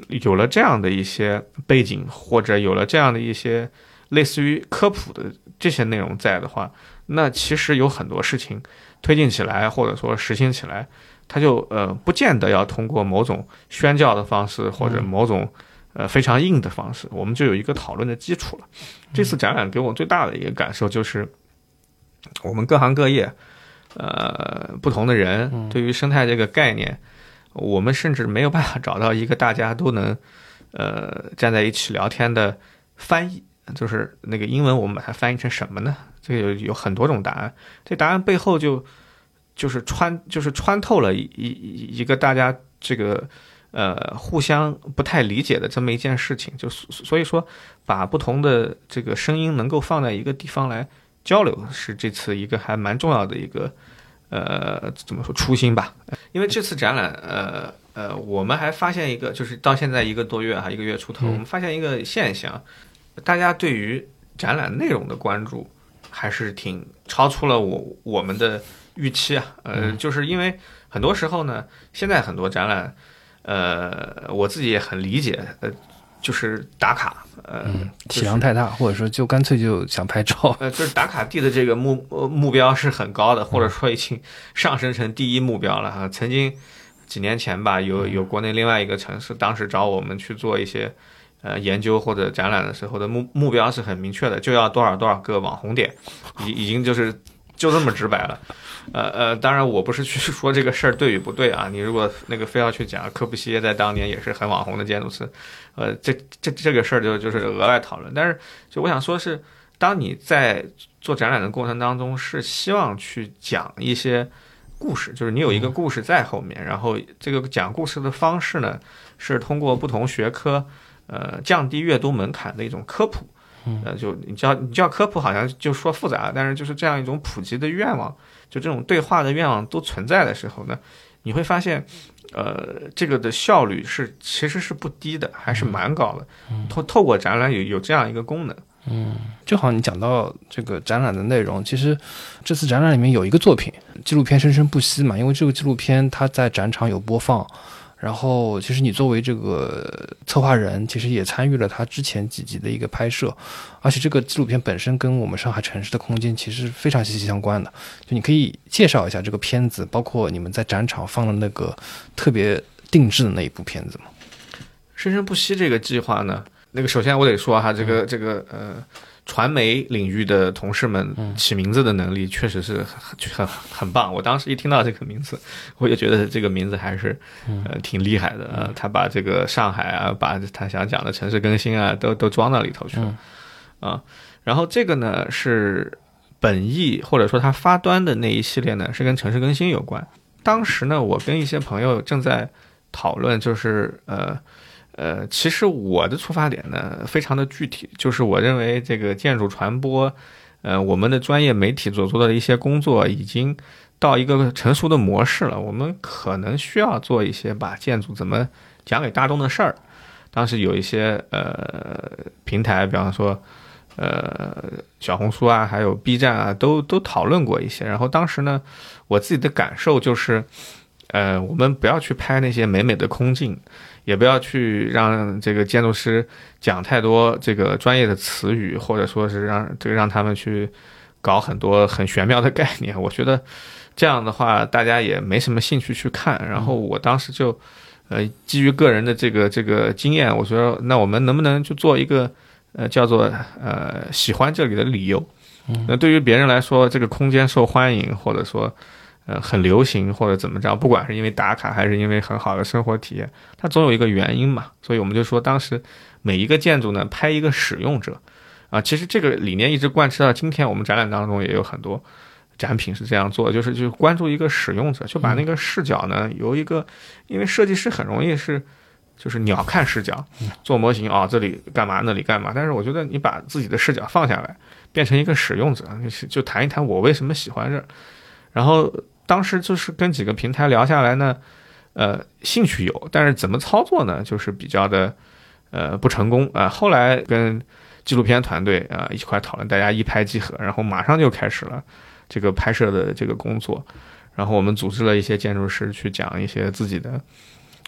有了这样的一些背景，或者有了这样的一些类似于科普的这些内容在的话，那其实有很多事情推进起来，或者说实行起来，它就呃不见得要通过某种宣教的方式，或者某种呃非常硬的方式，我们就有一个讨论的基础了。这次展览给我最大的一个感受就是，我们各行各业，呃，不同的人对于生态这个概念，我们甚至没有办法找到一个大家都能呃站在一起聊天的翻译。就是那个英文，我们把它翻译成什么呢？这个有有很多种答案。这答案背后就就是穿就是穿透了一一一个大家这个呃互相不太理解的这么一件事情。就所以说，把不同的这个声音能够放在一个地方来交流，是这次一个还蛮重要的一个呃怎么说初心吧。因为这次展览，呃呃，我们还发现一个，就是到现在一个多月哈，一个月出头，我们发现一个现象。大家对于展览内容的关注还是挺超出了我我们的预期啊。呃，就是因为很多时候呢，现在很多展览，呃，我自己也很理解，呃，就是打卡，呃，嗯，体量太大，或者说就干脆就想拍照，[laughs] 呃，就是打卡地的这个目呃目标是很高的，或者说已经上升成第一目标了哈。曾经几年前吧，有有国内另外一个城市，当时找我们去做一些呃研究或者展览的时候的目目标是很明确的，就要多少多少个网红点，已已经就是就这么直白了。呃呃，当然我不是去 [laughs] 说这个事儿对与不对啊，你如果那个非要去讲，科布西耶在当年也是很网红的建筑师，呃，这这这个事儿就就是额外讨论。但是就我想说是，当你在做展览的过程当中，是希望去讲一些故事，就是你有一个故事在后面，然后这个讲故事的方式呢，是通过不同学科，呃，降低阅读门槛的一种科普。呃，就你叫你叫科普，好像就说复杂，但是就是这样一种普及的愿望，就这种对话的愿望都存在的时候呢，你会发现，呃，这个的效率是其实是不低的，还是蛮高的。透透过展览有有这样一个功能。嗯就好像你讲到这个展览的内容，其实这次展览里面有一个作品纪录片《生生不息》嘛，因为这个纪录片它在展场有播放，然后其实你作为这个策划人，其实也参与了他之前几集的一个拍摄，而且这个纪录片本身跟我们上海城市的空间其实非常息息相关的。就你可以介绍一下这个片子，包括你们在展场放的那个特别定制的那一部片子吗？生生不息这个计划呢，那个首先我得说哈，这个这个呃，传媒领域的同事们起名字的能力确实是很很很棒。我当时一听到这个名字，[laughs] 我就觉得这个名字还是呃挺厉害的。呃，他把这个上海啊，把他想讲的城市更新啊，都都装到里头去了。啊。然后这个呢是本意或者说他发端的那一系列呢是跟城市更新有关。当时呢，我跟一些朋友正在讨论，就是呃呃，其实我的出发点呢非常的具体，就是我认为这个建筑传播，呃，我们的专业媒体所做的一些工作已经到一个成熟的模式了，我们可能需要做一些把建筑怎么讲给大众的事儿。当时有一些呃平台，比方说呃小红书啊，还有 B 站啊，都都讨论过一些。然后当时呢。我自己的感受就是，呃，我们不要去拍那些美美的空镜，也不要去让这个建筑师讲太多这个专业的词语，或者说是让这个让他们去搞很多很玄妙的概念。我觉得这样的话，大家也没什么兴趣去看。然后我当时就，呃，基于个人的这个这个经验，我说，那我们能不能就做一个，呃，叫做呃喜欢这里的理由？那对于别人来说，这个空间受欢迎，或者说。呃，很流行或者怎么着，不管是因为打卡还是因为很好的生活体验，它总有一个原因嘛。所以我们就说，当时每一个建筑呢，拍一个使用者，啊，其实这个理念一直贯彻到今天。我们展览当中也有很多展品是这样做，就是就关注一个使用者，就把那个视角呢由一个，因为设计师很容易是就是鸟瞰视角做模型啊，这里干嘛那里干嘛。但是我觉得你把自己的视角放下来，变成一个使用者，就谈一谈我为什么喜欢这，然后。当时就是跟几个平台聊下来呢，呃，兴趣有，但是怎么操作呢？就是比较的，呃，不成功啊。后来跟纪录片团队啊一块讨论，大家一拍即合，然后马上就开始了这个拍摄的这个工作。然后我们组织了一些建筑师去讲一些自己的，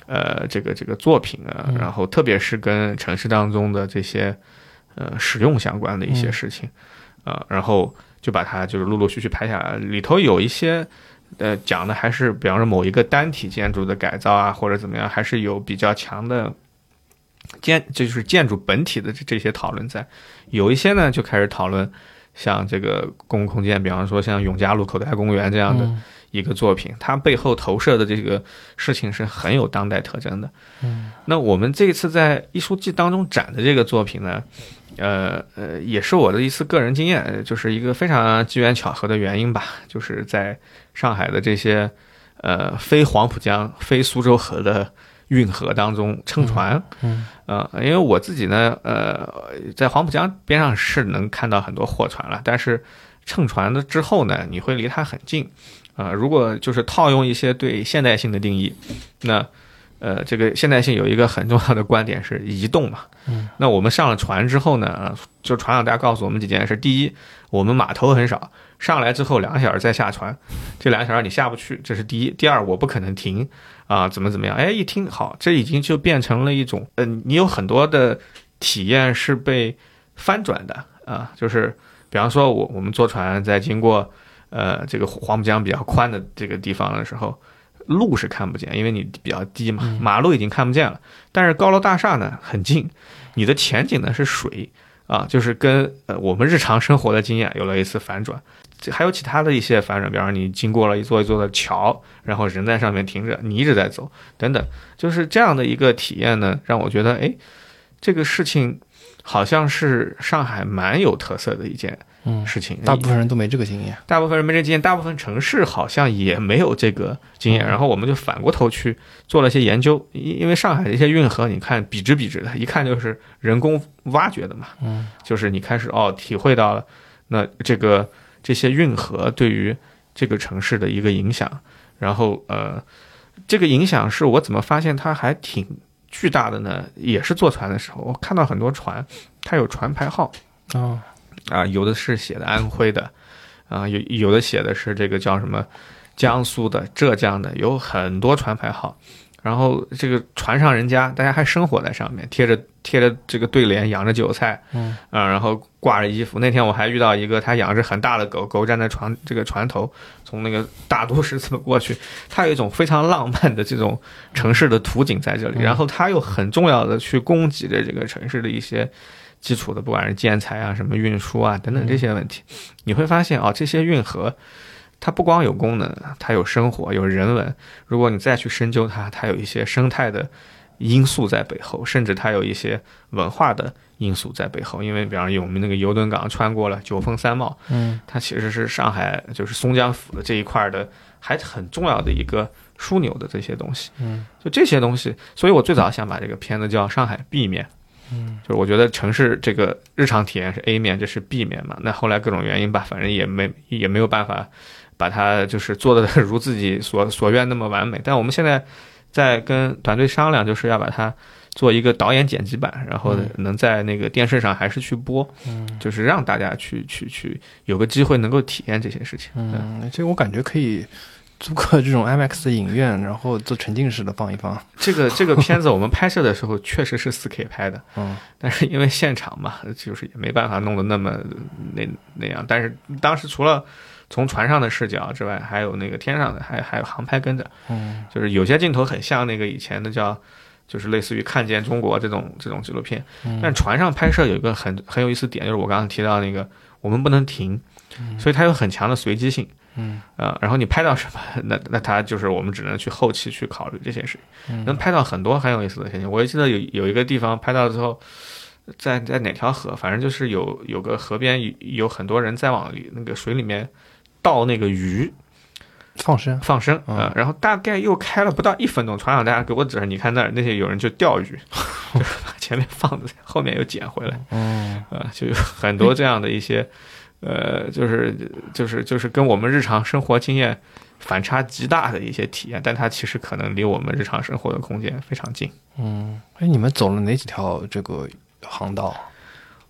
呃，这个这个作品啊，然后特别是跟城市当中的这些呃使用相关的一些事情啊，然后就把它就是陆陆续续拍下来，里头有一些。呃，讲的还是比方说某一个单体建筑的改造啊，或者怎么样，还是有比较强的建，这就是建筑本体的这这些讨论在。有一些呢，就开始讨论像这个公共空间，比方说像永嘉路口袋公园这样的一个作品，它背后投射的这个事情是很有当代特征的。嗯，那我们这一次在艺术季当中展的这个作品呢？呃呃，也是我的一次个人经验，就是一个非常机缘巧合的原因吧。就是在上海的这些呃非黄浦江、非苏州河的运河当中乘船，嗯，呃，因为我自己呢，呃，在黄浦江边上是能看到很多货船了，但是乘船的之后呢，你会离它很近，啊，如果就是套用一些对现代性的定义，那。呃，这个现代性有一个很重要的观点是移动嘛。嗯，那我们上了船之后呢，就船长大家告诉我们几件事：第一，我们码头很少，上来之后两个小时再下船，这两个小时你下不去，这是第一；第二，我不可能停啊，怎么怎么样？哎，一听好，这已经就变成了一种，嗯，你有很多的体验是被翻转的啊，就是比方说我我们坐船在经过呃这个黄浦江比较宽的这个地方的时候。路是看不见，因为你比较低嘛，马路已经看不见了。但是高楼大厦呢很近，你的前景呢是水啊，就是跟呃我们日常生活的经验有了一次反转。还有其他的一些反转，比方你经过了一座一座的桥，然后人在上面停着，你一直在走，等等，就是这样的一个体验呢，让我觉得哎，这个事情好像是上海蛮有特色的一件。嗯，事情，大部分人都没这个经验，大部分人没这经验，大部分城市好像也没有这个经验。然后我们就反过头去做了一些研究，因因为上海的一些运河，你看笔直笔直的，一看就是人工挖掘的嘛。嗯，就是你开始哦，体会到了那这个这些运河对于这个城市的一个影响。然后呃，这个影响是我怎么发现它还挺巨大的呢？也是坐船的时候，我看到很多船，它有船牌号啊。啊，有的是写的安徽的，啊，有有的写的是这个叫什么江苏的、浙江的，有很多船牌号。然后这个船上人家，大家还生活在上面，贴着贴着这个对联，养着韭菜，嗯，啊，然后挂着衣服。那天我还遇到一个，他养着很大的狗狗，站在船这个船头，从那个大都市这么过去，他有一种非常浪漫的这种城市的图景在这里。然后他又很重要的去供给着这个城市的一些。基础的，不管是建材啊、什么运输啊等等这些问题，你会发现啊，这些运河它不光有功能，它有生活、有人文。如果你再去深究它，它有一些生态的因素在背后，甚至它有一些文化的因素在背后。因为比方有我们那个游轮港穿过了九峰三茂，嗯它其实是上海就是松江府的这一块的还很重要的一个枢纽的这些东西。嗯，就这些东西，所以我最早想把这个片子叫《上海 B 面》。嗯，就是我觉得城市这个日常体验是 A 面，这是 B 面嘛。那后来各种原因吧，反正也没也没有办法把它就是做的如自己所 [laughs] 所愿那么完美。但我们现在在跟团队商量，就是要把它做一个导演剪辑版，然后能在那个电视上还是去播，嗯就是让大家去去去有个机会能够体验这些事情。嗯，这个我感觉可以租个这种 IMAX 的影院，然后做沉浸式的放一放。这个 [laughs] 这个片子我们拍摄的时候确实是 4K 拍的，[laughs] 嗯但是因为现场嘛，就是也没办法弄得那么那那样。但是当时除了从船上的视角之外，还有那个天上的，还还有航拍跟着，嗯就是有些镜头很像那个以前的叫，就是类似于《看见中国》这种这种纪录片。嗯但船上拍摄有一个很很有意思点，就是我刚刚提到那个，我们不能停，所以它有很强的随机性。嗯呃，然后你拍到什么，那那他就是我们只能去后期去考虑这些事情，嗯能拍到很多很有意思的事情。我记得有有一个地方拍到之后，在在哪条河，反正就是有有个河边有有很多人在往里那个水里面倒那个鱼放生。放生嗯啊、呃然后大概又开了不到一分钟，船长大家给我指着，你看那儿那些有人就钓鱼，[laughs] 就是把前面放的，后面又捡回来。嗯啊，就有很多这样的一些，呃，就是就是就是跟我们日常生活经验反差极大的一些体验，但它其实可能离我们日常生活的空间非常近。嗯，哎，你们走了哪几条这个航道？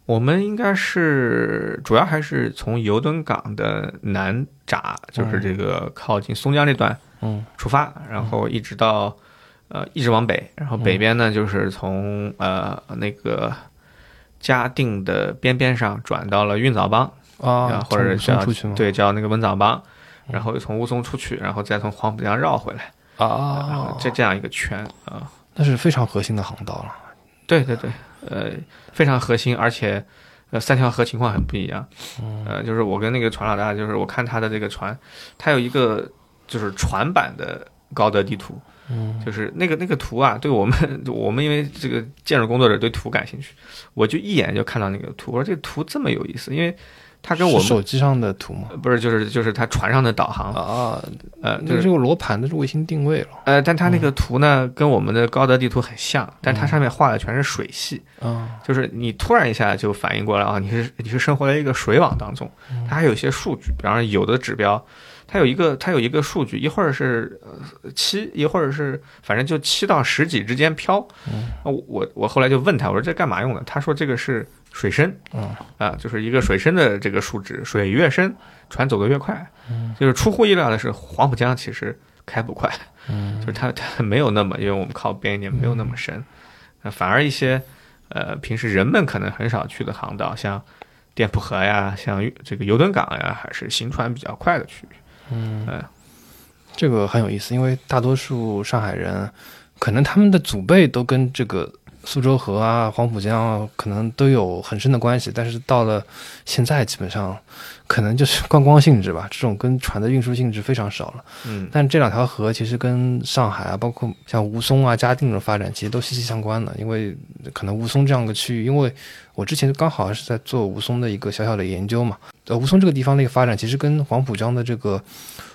我们应该是主要还是从游轮港的南闸，就是这个靠近松江这段嗯出发，然后一直到呃一直往北，然后北边呢就是从呃那个嘉定的边边上转到了运枣帮。啊，或者叫？对，叫那个温枣帮，嗯。然后又从乌松出去，然后再从黄浦江绕回来，然后啊，这这样一个圈啊，那是非常核心的航道了。对对对，呃，非常核心，而且呃三条河情况很不一样，嗯。呃，就是我跟那个船老大，就是我看他的这个船，他有一个就是船版的高德地图，嗯。就是那个那个图啊，对我们我们因为这个建筑工作者对图感兴趣，我就一眼就看到那个图，我说这个图这么有意思，因为它跟我们手机上的图吗？不是就是就是它船上的导航，啊，呃，就是那这个罗盘，的是卫星定位了。呃，但它那个图呢，跟我们的高德地图很像，但它上面画的全是水系，啊，就是你突然一下就反应过来啊，你是你是生活在一个水网当中。它还有一些数据，比方说有的指标，它有一个它有一个数据，一会儿是呃七，一会儿是反正就七到十几之间飘。啊我我我后来就问他，我说这干嘛用的？他说这个是水深，嗯。啊，就是一个水深的这个数值，水越深，船走得越快。就是出乎意料的是，黄浦江其实开不快，嗯。[laughs] 就是它它没有那么，因为我们靠边一点没有那么深，呃反而一些呃平时人们可能很少去的航道，像店铺河呀，像这个游轮港呀，还是行船比较快的区域。嗯。呃这个很有意思，因为大多数上海人，可能他们的祖辈都跟这个苏州河啊、黄浦江啊，可能都有很深的关系，但是到了现在，基本上可能就是观光性质吧，这种跟船的运输性质非常少了。嗯但这两条河其实跟上海啊，包括像吴淞啊、嘉定的发展，其实都息息相关的。因为可能吴淞这样的区域，因为我之前刚好是在做吴淞的一个小小的研究嘛。呃，吴淞这个地方的一个发展，其实跟黄浦江的这个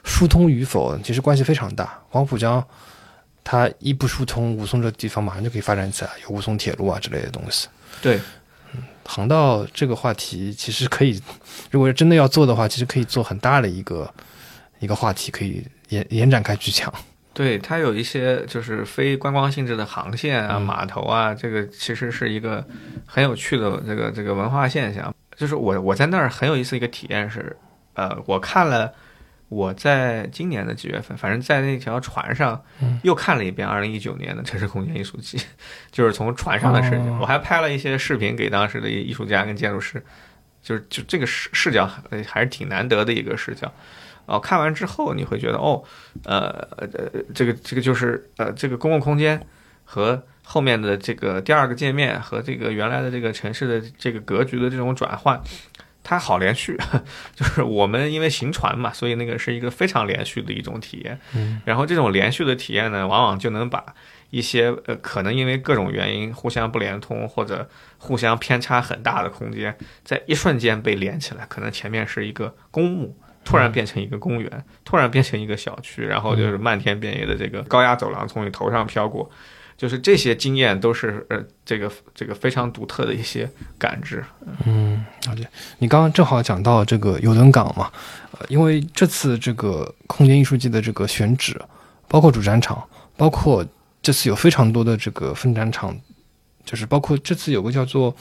疏通与否，其实关系非常大。黄浦江它一不疏通，武松这地方马上就可以发展起来，有武松铁路啊之类的东西。对，航道这个话题，其实可以，如果真的要做的话，其实可以做很大的一个一个话题，可以延延展开去讲。对，它有一些就是非观光性质的航线啊、嗯码头啊，这个其实是一个很有趣的这个这个文化现象。就是我我在那儿很有意思一个体验是，呃，我看了我在今年的几月份，反正在那条船上嗯又看了一遍二零一九年的城市空间艺术季，[laughs] 就是从船上的视角，哦我还拍了一些视频给当时的艺术家跟建筑师，就是就这个视视角呃还是挺难得的一个视角。哦，看完之后你会觉得哦，呃呃，这个这个就是呃这个公共空间和后面的这个第二个界面和这个原来的这个城市的这个格局的这种转换，它好连续，[laughs] 就是我们因为行船嘛，所以那个是一个非常连续的一种体验。嗯，然后这种连续的体验呢，往往就能把一些呃可能因为各种原因互相不连通或者互相偏差很大的空间，在一瞬间被连起来。可能前面是一个公墓，突然变成一个公园，突然变成一个小区，然后就是漫天遍野的这个高压走廊从你头上飘过。就是这些经验都是呃，这个这个非常独特的一些感知。嗯，了解。你刚刚正好讲到这个游轮港嘛，呃，因为这次这个空间艺术季的这个选址，包括主展场，包括这次有非常多的这个分展场，就是包括这次有个叫做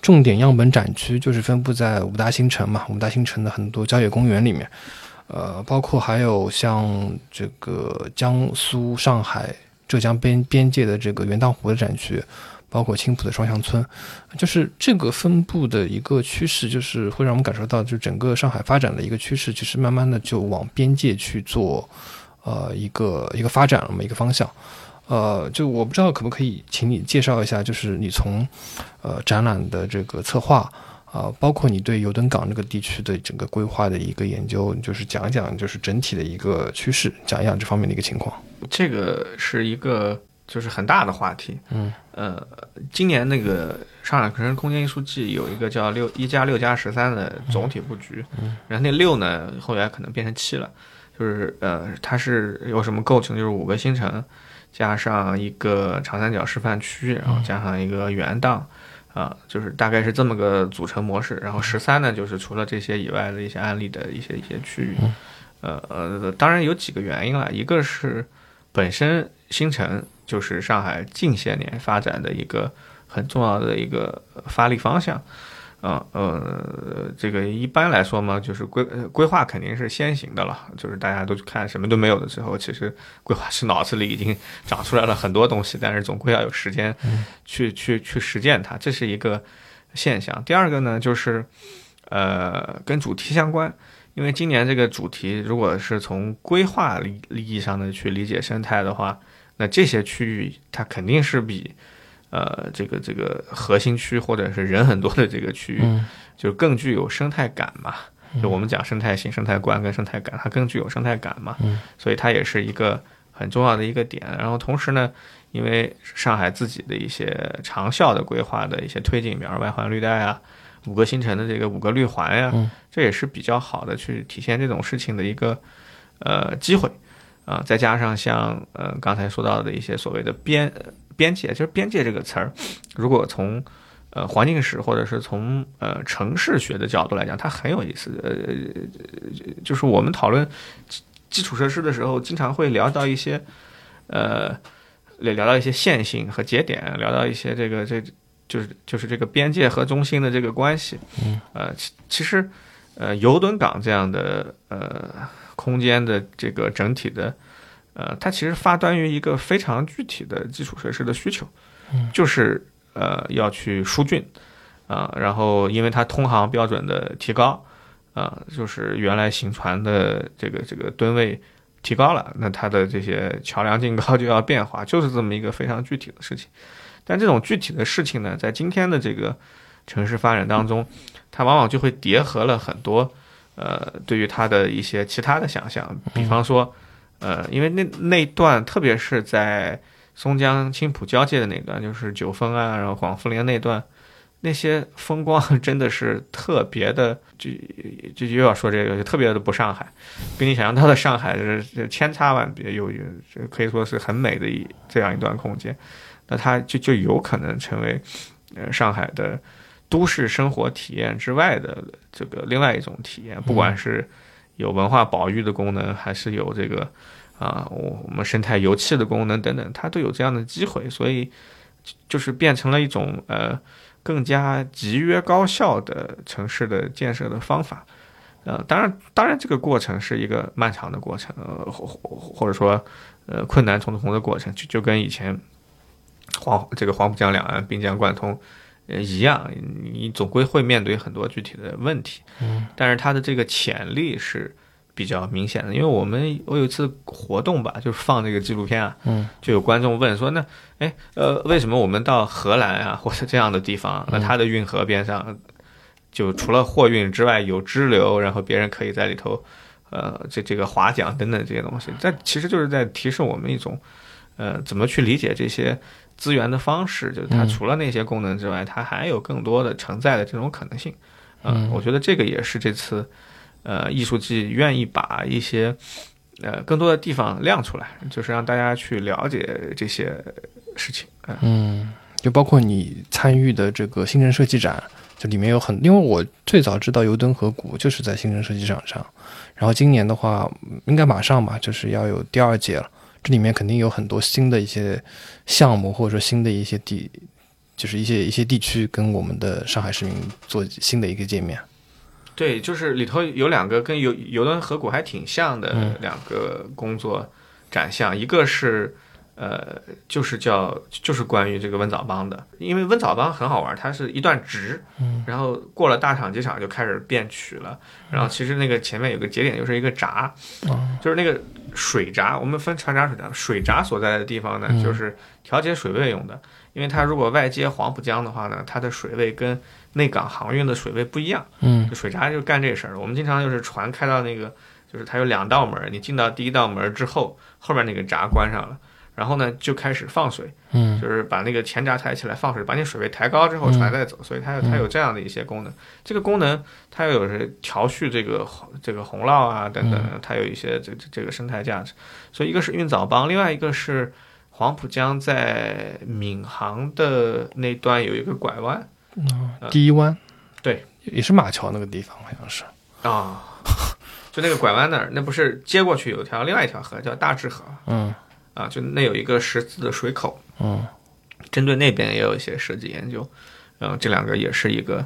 重点样本展区，就是分布在五大新城嘛，五大新城的很多郊野公园里面，呃，包括还有像这个江苏、上海。浙江边边界的这个元荡湖的展区，包括青浦的双向村，就是这个分布的一个趋势，就是会让我们感受到，就整个上海发展的一个趋势，就是慢慢的就往边界去做，呃，一个一个发展了嘛，一个方向。呃，就我不知道可不可以请你介绍一下，就是你从呃展览的这个策划。啊，包括你对油墩港这个地区的整个规划的一个研究，就是讲一讲，就是整体的一个趋势，讲一讲这方面的一个情况。这个是一个就是很大的话题。嗯，呃，今年那个上海城市空间艺术季有一个叫“六一加六加十三”的总体布局，嗯然后那六呢后来可能变成七了，就是呃，它是有什么构成？就是五个新城，加上一个长三角示范区，然后加上一个元荡。啊，就是大概是这么个组成模式。然后十三呢，就是除了这些以外的一些案例的一些一些区域。呃呃，当然有几个原因了，一个是本身新城就是上海近些年发展的一个很重要的一个发力方向。啊呃，这个一般来说嘛，就是规规划肯定是先行的了。就是大家都去看什么都没有的时候，其实规划师脑子里已经 [laughs] 长出来了很多东西，但是总归要有时间去去去实践它，这是一个现象。第二个呢，就是呃跟主题相关，因为今年这个主题如果是从规划利利益上的去理解生态的话，那这些区域它肯定是比。呃，这个这个核心区或者是人很多的这个区域，就更具有生态感嘛。就我们讲生态性、生态观跟生态感，它更具有生态感嘛。所以它也是一个很重要的一个点。然后同时呢，因为上海自己的一些长效的规划的一些推进，比如外环绿带啊，五个新城的这个五个绿环呀，这也是比较好的去体现这种事情的一个呃机会啊。再加上像呃刚才说到的一些所谓的边。边界就是边界这个词儿，如果从呃环境史或者是从呃城市学的角度来讲，它很有意思。呃，就是我们讨论基础设施的时候，经常会聊到一些呃聊聊到一些线性和节点，聊到一些这个这就是就是这个边界和中心的这个关系。嗯，呃，其其实呃尤敦港这样的呃空间的这个整体的。呃，它其实发端于一个非常具体的基础设施的需求，就是呃要去疏浚，啊，然后因为它通航标准的提高，啊，就是原来行船的这个这个吨位提高了，那它的这些桥梁净高就要变化，就是这么一个非常具体的事情。但这种具体的事情呢，在今天的这个城市发展当中，它往往就会叠合了很多呃对于它的一些其他的想象，比方说。呃，因为那那段，特别是在松江青浦交界的那段，就是九峰啊，然后广富林那段，那些风光 [laughs] 真的是特别的，就就又要说这个，就特别的不上海，跟你想象到的上海是千差万别，有可以说是很美的一这样一段空间，那它就就有可能成为呃上海的都市生活体验之外的这个另外一种体验，不管是。有文化保育的功能，还是有这个啊，我我们生态油气的功能等等，它都有这样的机会，所以就是变成了一种呃更加集约高效的城市的建设的方法。呃，当然，当然这个过程是一个漫长的过程，呃，或或者说呃困难重重的过程，就就跟以前黄这个黄浦江两岸滨江贯通。呃，一样，你总归会面对很多具体的问题，嗯，但是它的这个潜力是比较明显的。因为我们我有一次活动吧，就是放这个纪录片啊，嗯，就有观众问说，那，哎，呃，为什么我们到荷兰啊或者这样的地方，那它的运河边上就除了货运之外有支流，然后别人可以在里头，呃，这这个划桨等等这些东西。但其实就是在提示我们一种，呃，怎么去理解这些资源的方式，就是它除了那些功能之外，它还有更多的承载的这种可能性。嗯，我觉得这个也是这次，呃，艺术季愿意把一些，呃，更多的地方亮出来，就是让大家去了解这些事情。嗯，就包括你参与的这个新城设计展，就里面有很，因为我最早知道油灯河谷就是在新城设计展上，然后今年的话，应该马上吧，就是要有第二届了，这里面肯定有很多新的一些项目，或者说新的一些地。就是一些一些地区跟我们的上海市民做新的一个界面，对，就是里头有两个跟游游轮河谷还挺像的两个工作展项，一个是呃，就是叫就是关于这个温藻帮的，因为温藻帮很好玩，它是一段直，然后过了大厂机场就开始变曲了，然后其实那个前面有个节点就是一个闸，就是那个水闸，我们分船闸、水闸，水闸所在的地方呢，就是调节水位用的。因为它如果外接黄浦江的话呢，它的水位跟内港航运的水位不一样。嗯，水闸就干这事儿。我们经常就是船开到那个，就是它有两道门，你进到第一道门之后，后面那个闸关上了，然后呢就开始放水。嗯，就是把那个前闸抬起来放水，把你水位抬高之后，船再走。所以它有它有这样的一些功能。这个功能它又有是调蓄这个这个洪涝啊等等，它有一些这这这个生态价值。所以一个是运藻帮，另外一个是。黄浦江在闵行的那段有一个拐弯，第一湾，对，也是马桥那个地方，好像是啊，[laughs] 就那个拐弯那儿，那不是接过去有条另外一条河叫大治河，嗯，啊，就那有一个十字的水口，嗯，针对那边也有一些设计研究，然后这两个也是一个。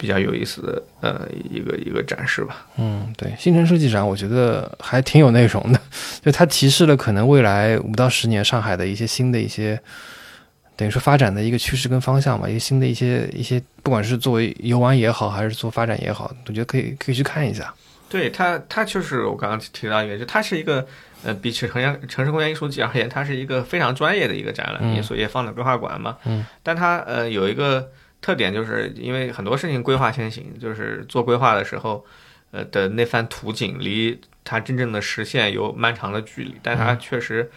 比较有意思的呃一个一个展示吧。嗯，对，新城设计展我觉得还挺有内容的，[laughs] 就它提示了可能未来五到十年上海的一些新的一些，等于说发展的一个趋势跟方向吧，一个新的一些一些，不管是作为游玩也好，还是做发展也好，我觉得可以可以去看一下。对它，它就是我刚刚提到一个，就它是一个呃，比起城乡城市公园艺术季而言，它是一个非常专业的一个展览，也所以放在规划馆嘛。嗯，但它呃有一个。特点就是因为很多事情规划先行，就是做规划的时候，呃的那番图景离它真正的实现有漫长的距离，但它确实，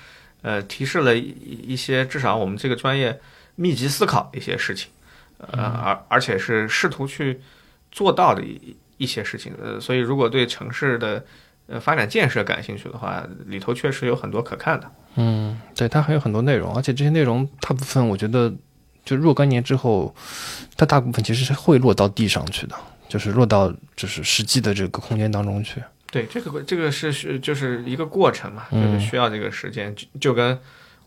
呃提示了一一些至少我们这个专业密集思考的一些事情，呃而而且是试图去做到的一一些事情，呃所以如果对城市的呃发展建设感兴趣的话，里头确实有很多可看的。嗯，对，它还有很多内容，而且这些内容大部分我觉得。就若干年之后，它大部分其实是会落到地上去的，就是落到就是实际的这个空间当中去。对，这个这个是是就是一个过程嘛，就是需要这个时间，就就跟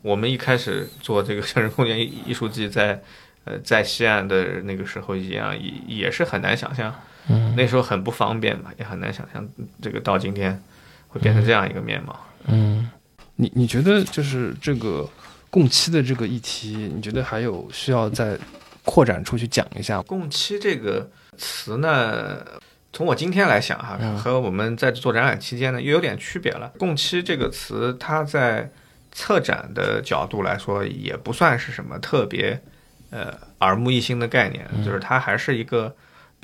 我们一开始做这个城市空间艺术季在呃在西岸的那个时候一样，也也是很难想象，嗯，那时候很不方便嘛，也很难想象这个到今天会变成这样一个面貌。嗯，你你觉得就是这个？共期的这个议题，你觉得还有需要再扩展出去讲一下？共期这个词呢，从我今天来想哈，和我们在做展览期间呢，又有点区别了。共期这个词，它在策展的角度来说，也不算是什么特别呃耳目一新的概念，就是它还是一个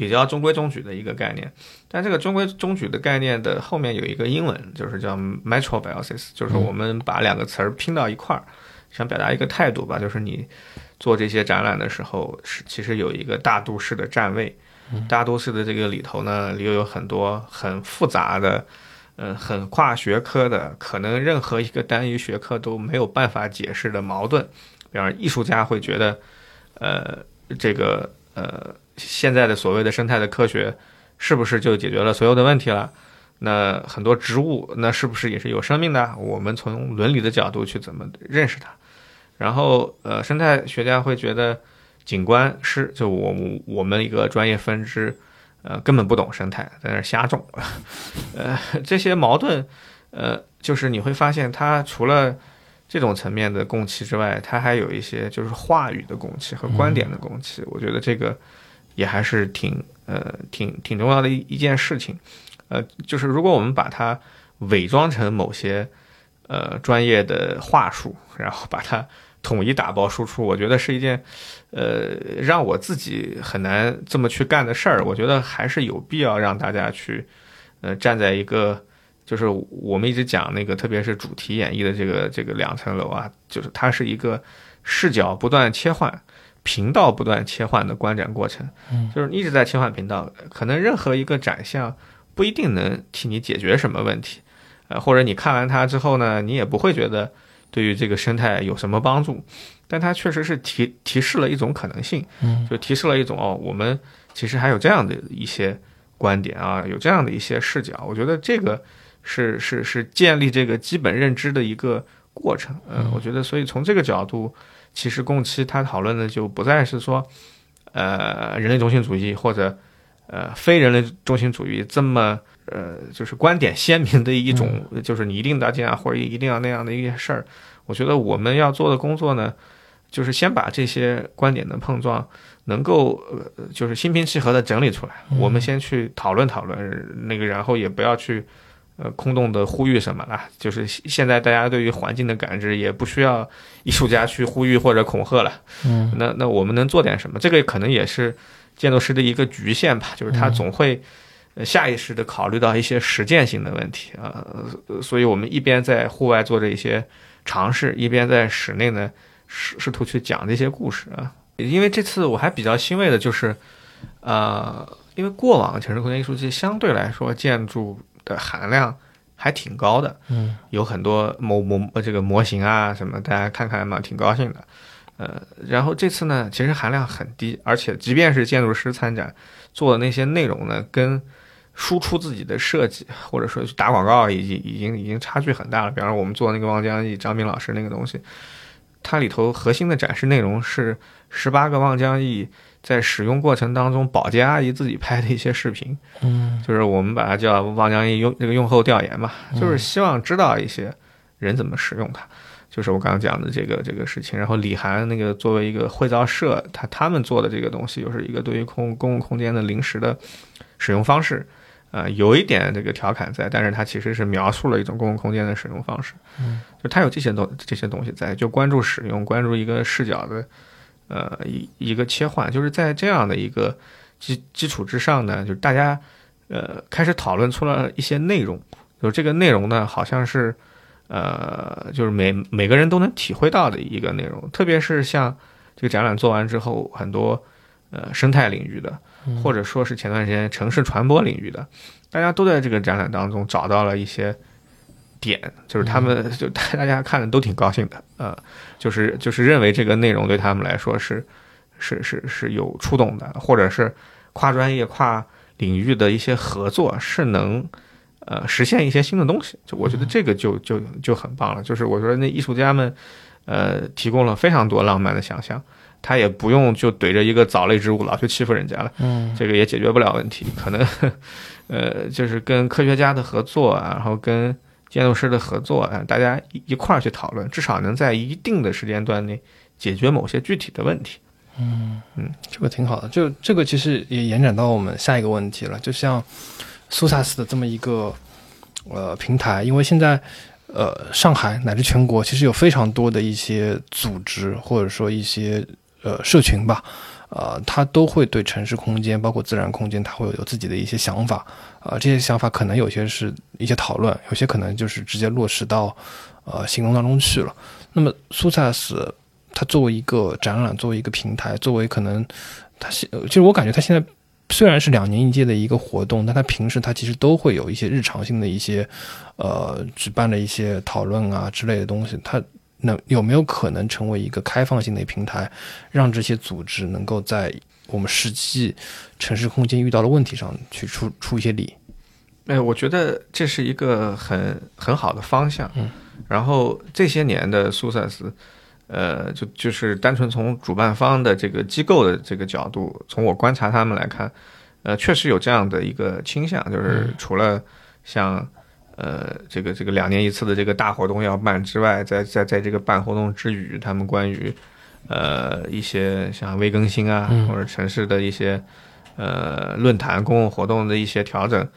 比较中规中矩的一个概念。但这个中规中矩的概念的后面有一个英文，就是叫 metrobiosis，就是我们把两个词儿拼到一块儿。想表达一个态度吧，就是你做这些展览的时候，是其实有一个大都市的站位。大都市的这个里头呢，里又有很多很复杂的，嗯，很跨学科的，可能任何一个单一学科都没有办法解释的矛盾。比方艺术家会觉得，呃，这个呃，现在的所谓的生态的科学，是不是就解决了所有的问题了？那很多植物，那是不是也是有生命的？我们从伦理的角度去怎么认识它？然后，呃，生态学家会觉得，景观师就我我们一个专业分支，呃，根本不懂生态，在那瞎种，呃，这些矛盾，呃，就是你会发现，它除了这种层面的共气之外，它还有一些就是话语的共气和观点的共气。我觉得这个也还是挺呃挺挺重要的一一件事情，呃，就是如果我们把它伪装成某些呃专业的话术，然后把它。统一打包输出，我觉得是一件呃让我自己很难这么去干的事儿。我觉得还是有必要让大家去呃站在一个。就是我们一直讲那个，特别是主题演绎的这个这个两层楼啊，就是它是一个视角不断切换、频道不断切换的观展过程。嗯，就是一直在切换频道，可能任何一个展项不一定能替你解决什么问题，呃，或者你看完它之后呢，你也不会觉得对于这个生态有什么帮助，但它确实是提提示了一种可能性，嗯，就提示了一种哦，我们其实还有这样的一些观点啊，有这样的一些视角，我觉得这个。是是是建立这个基本认知的一个过程，嗯，我觉得，所以从这个角度，其实共期他讨论的就不再是说，呃，人类中心主义或者呃非人类中心主义这么呃就是观点鲜明的一种，就是你一定要这样或者一定要那样的一件事儿。我觉得我们要做的工作呢，就是先把这些观点的碰撞能够呃就是心平气和的整理出来，我们先去讨论讨论那个，然后也不要去。呃，空洞的呼吁什么了？就是现在大家对于环境的感知也不需要 [laughs] 艺术家去呼吁或者恐吓了。嗯，那那我们能做点什么？这个可能也是建筑师的一个局限吧，就是他总会下意识的考虑到一些实践性的问题啊。所以我们一边在户外做着一些尝试，一边在室内呢试试图去讲这些故事啊。因为这次我还比较欣慰的就是，呃，因为过往城市空间艺术季相对来说建筑。的含量还挺高的，嗯，有很多模模这个模型啊什么，大家看看嘛，挺高兴的，呃，然后这次呢，其实含量很低，而且即便是建筑师参展做的那些内容呢，跟输出自己的设计或者说打广告已经已经已经差距很大了。比方说我们做那个望江驿张斌老师那个东西，它里头核心的展示内容是十八个望江驿。在使用过程当中，保洁阿姨自己拍的一些视频，嗯，就是我们把它叫望江驿用这个用后调研嘛，就是希望知道一些人怎么使用它，就是我刚刚讲的这个这个事情。然后李涵那个作为一个会造社，他他们做的这个东西，就是一个对于空公共空间的临时的使用方式，呃，有一点这个调侃在，但是它其实是描述了一种公共空间的使用方式，嗯，就它有这些东这些东西在，就关注使用，关注一个视角的。呃，一一个切换，就是在这样的一个基基础之上呢，就是大家呃开始讨论出了一些内容，就是这个内容呢，好像是呃，就是每每个人都能体会到的一个内容，特别是像这个展览做完之后，很多呃生态领域的，或者说是前段时间城市传播领域的，大家都在这个展览当中找到了一些。点就是他们 [laughs] 就大家看的都挺高兴的，呃，就是就是认为这个内容对他们来说是是是是有触动的，或者是跨专业跨领域的一些合作是能呃实现一些新的东西，就我觉得这个就就就很棒了。就是我说那艺术家们呃提供了非常多浪漫的想象，他也不用就怼着一个藻类植物老去欺负人家了，嗯，这个也解决不了问题，可能 [laughs] 呃就是跟科学家的合作啊，然后跟建筑师的合作啊，大家一一块儿去讨论，至少能在一定的时间段内解决某些具体的问题。嗯嗯，这个挺好的。就这个其实也延展到我们下一个问题了。就像苏萨斯的这么一个呃平台，因为现在呃上海乃至全国其实有非常多的一些组织或者说一些呃社群吧。呃，它都会对城市空间，包括自然空间，它会有自己的一些想法。啊，这些想法可能有些是一些讨论，有些可能就是直接落实到呃行动当中去了。那么苏塞斯，它作为一个展览，作为一个平台，作为可能它现，其实我感觉它现在虽然是两年一届的一个活动，但它平时它其实都会有一些日常性的一些呃举办的一些讨论啊之类的东西，它。那有没有可能成为一个开放性的平台，让这些组织能够在我们实际城市空间遇到的问题上去出出一些力？哎，我觉得这是一个很很好的方向。嗯，然后这些年的苏塞斯，呃，就就是单纯从主办方的这个机构的这个角度，从我观察他们来看，呃，确实有这样的一个倾向，就是除了像。呃，这个这个两年一次的这个大活动要办之外，在在在这个办活动之余，他们关于呃一些像微更新啊，或者城市的一些呃论坛、公共活动的一些调整，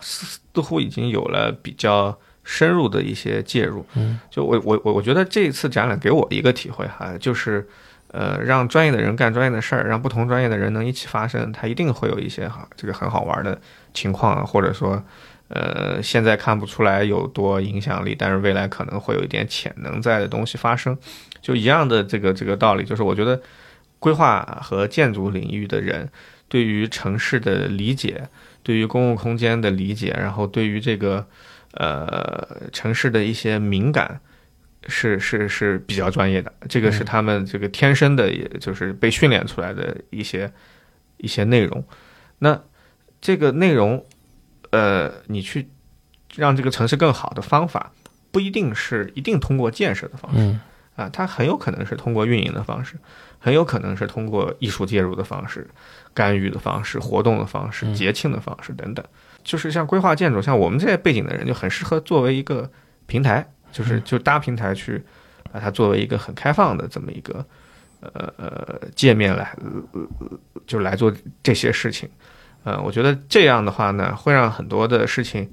似乎已经有了比较深入的一些介入。嗯，就我我我我觉得这一次展览给我一个体会哈，就是呃，让专业的人干专业的事儿，让不同专业的人能一起发生，它一定会有一些哈这个很好玩的情况，或者说呃现在看不出来有多影响力，但是未来可能会有一点潜能在的东西发生。就一样的这个这个道理，就是我觉得规划和建筑领域的人对于城市的理解，对于公共空间的理解，然后对于这个呃城市的一些敏感，是是是比较专业的。这个是他们这个天生的，也就是被训练出来的一些一些内容。那这个内容，呃，你去让这个城市更好的方法，不一定是一定通过建设的方式。嗯啊，它很有可能是通过运营的方式，很有可能是通过艺术介入的方式、干预的方式、活动的方式、节庆的方式等等。就是像规划建筑，像我们这些背景的人，就很适合作为一个平台，就是就搭平台去把它作为一个很开放的这么一个呃呃界面来，呃就来做这些事情。呃，我觉得这样的话呢，会让很多的事情。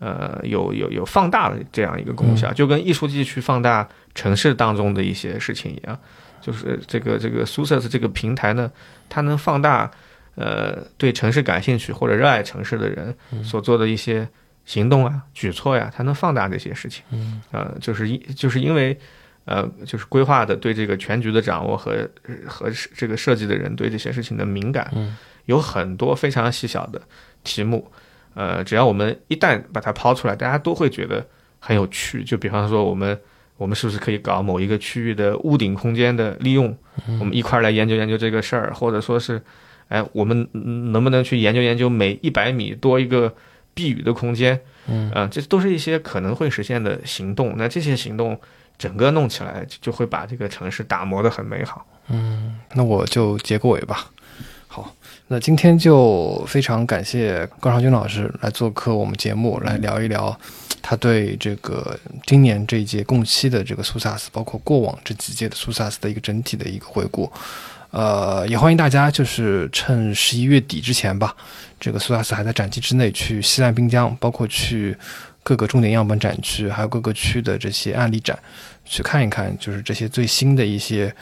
呃，有有有放大的这样一个功效，就跟艺术季去放大城市当中的一些事情一样，就是这个这个 s u s e s 这个平台呢，它能放大呃对城市感兴趣或者热爱城市的人所做的一些行动啊、举措呀，才能放大这些事情。嗯，呃，就是因就是因为呃，就是规划的对这个全局的掌握和和这个设计的人对这些事情的敏感，嗯，有很多非常细小的题目。呃，只要我们一旦把它抛出来，大家都会觉得很有趣。就比方说，我们我们是不是可以搞某一个区域的屋顶空间的利用？我们一块儿来研究研究这个事儿，或者说是，哎，我们能不能去研究研究每一百米多一个避雨的空间？嗯，啊，这都是一些可能会实现的行动。那这些行动整个弄起来，就会把这个城市打磨得很美好。嗯，那我就结个尾吧。好，那今天就非常感谢高长军老师来做客我们节目，来聊一聊他对这个今年这一届共期的这个苏萨斯，包括过往这几届的苏萨斯的一个整体的一个回顾。呃，也欢迎大家就是趁十一月底之前吧，这个苏萨斯还在展期之内去西南滨江，包括去各个重点样本展区，还有各个区的这些案例展，去看一看，就是这些最新的一些。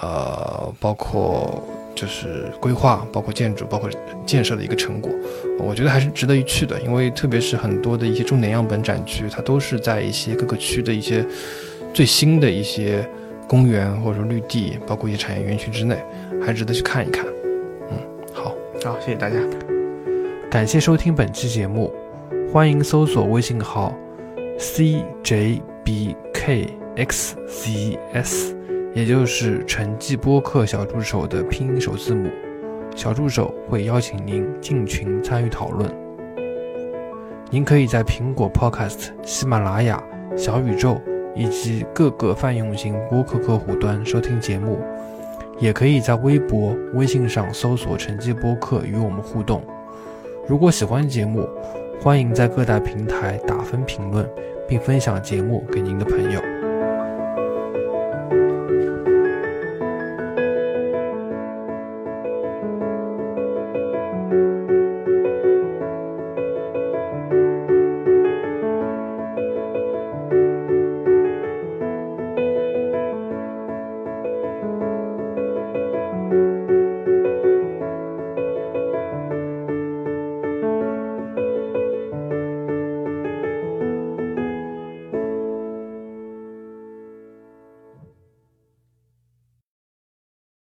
呃，包括就是规划，包括建筑，包括建设的一个成果，我觉得还是值得一去的。因为特别是很多的一些重点样本展区，它都是在一些各个区的一些最新的一些公园或者说绿地，包括一些产业园区之内，还值得去看一看。嗯，好，好，谢谢大家，感谢收听本期节目，欢迎搜索微信号 cjbkxzs。也就是成绩播客小助手的拼音首字母，小助手会邀请您进群参与讨论。您可以在苹果 Podcast、喜马拉雅、小宇宙以及各个泛用型播客客户端收听节目，也可以在微博、微信上搜索“成绩播客”与我们互动。如果喜欢节目，欢迎在各大平台打分评论，并分享节目给您的朋友。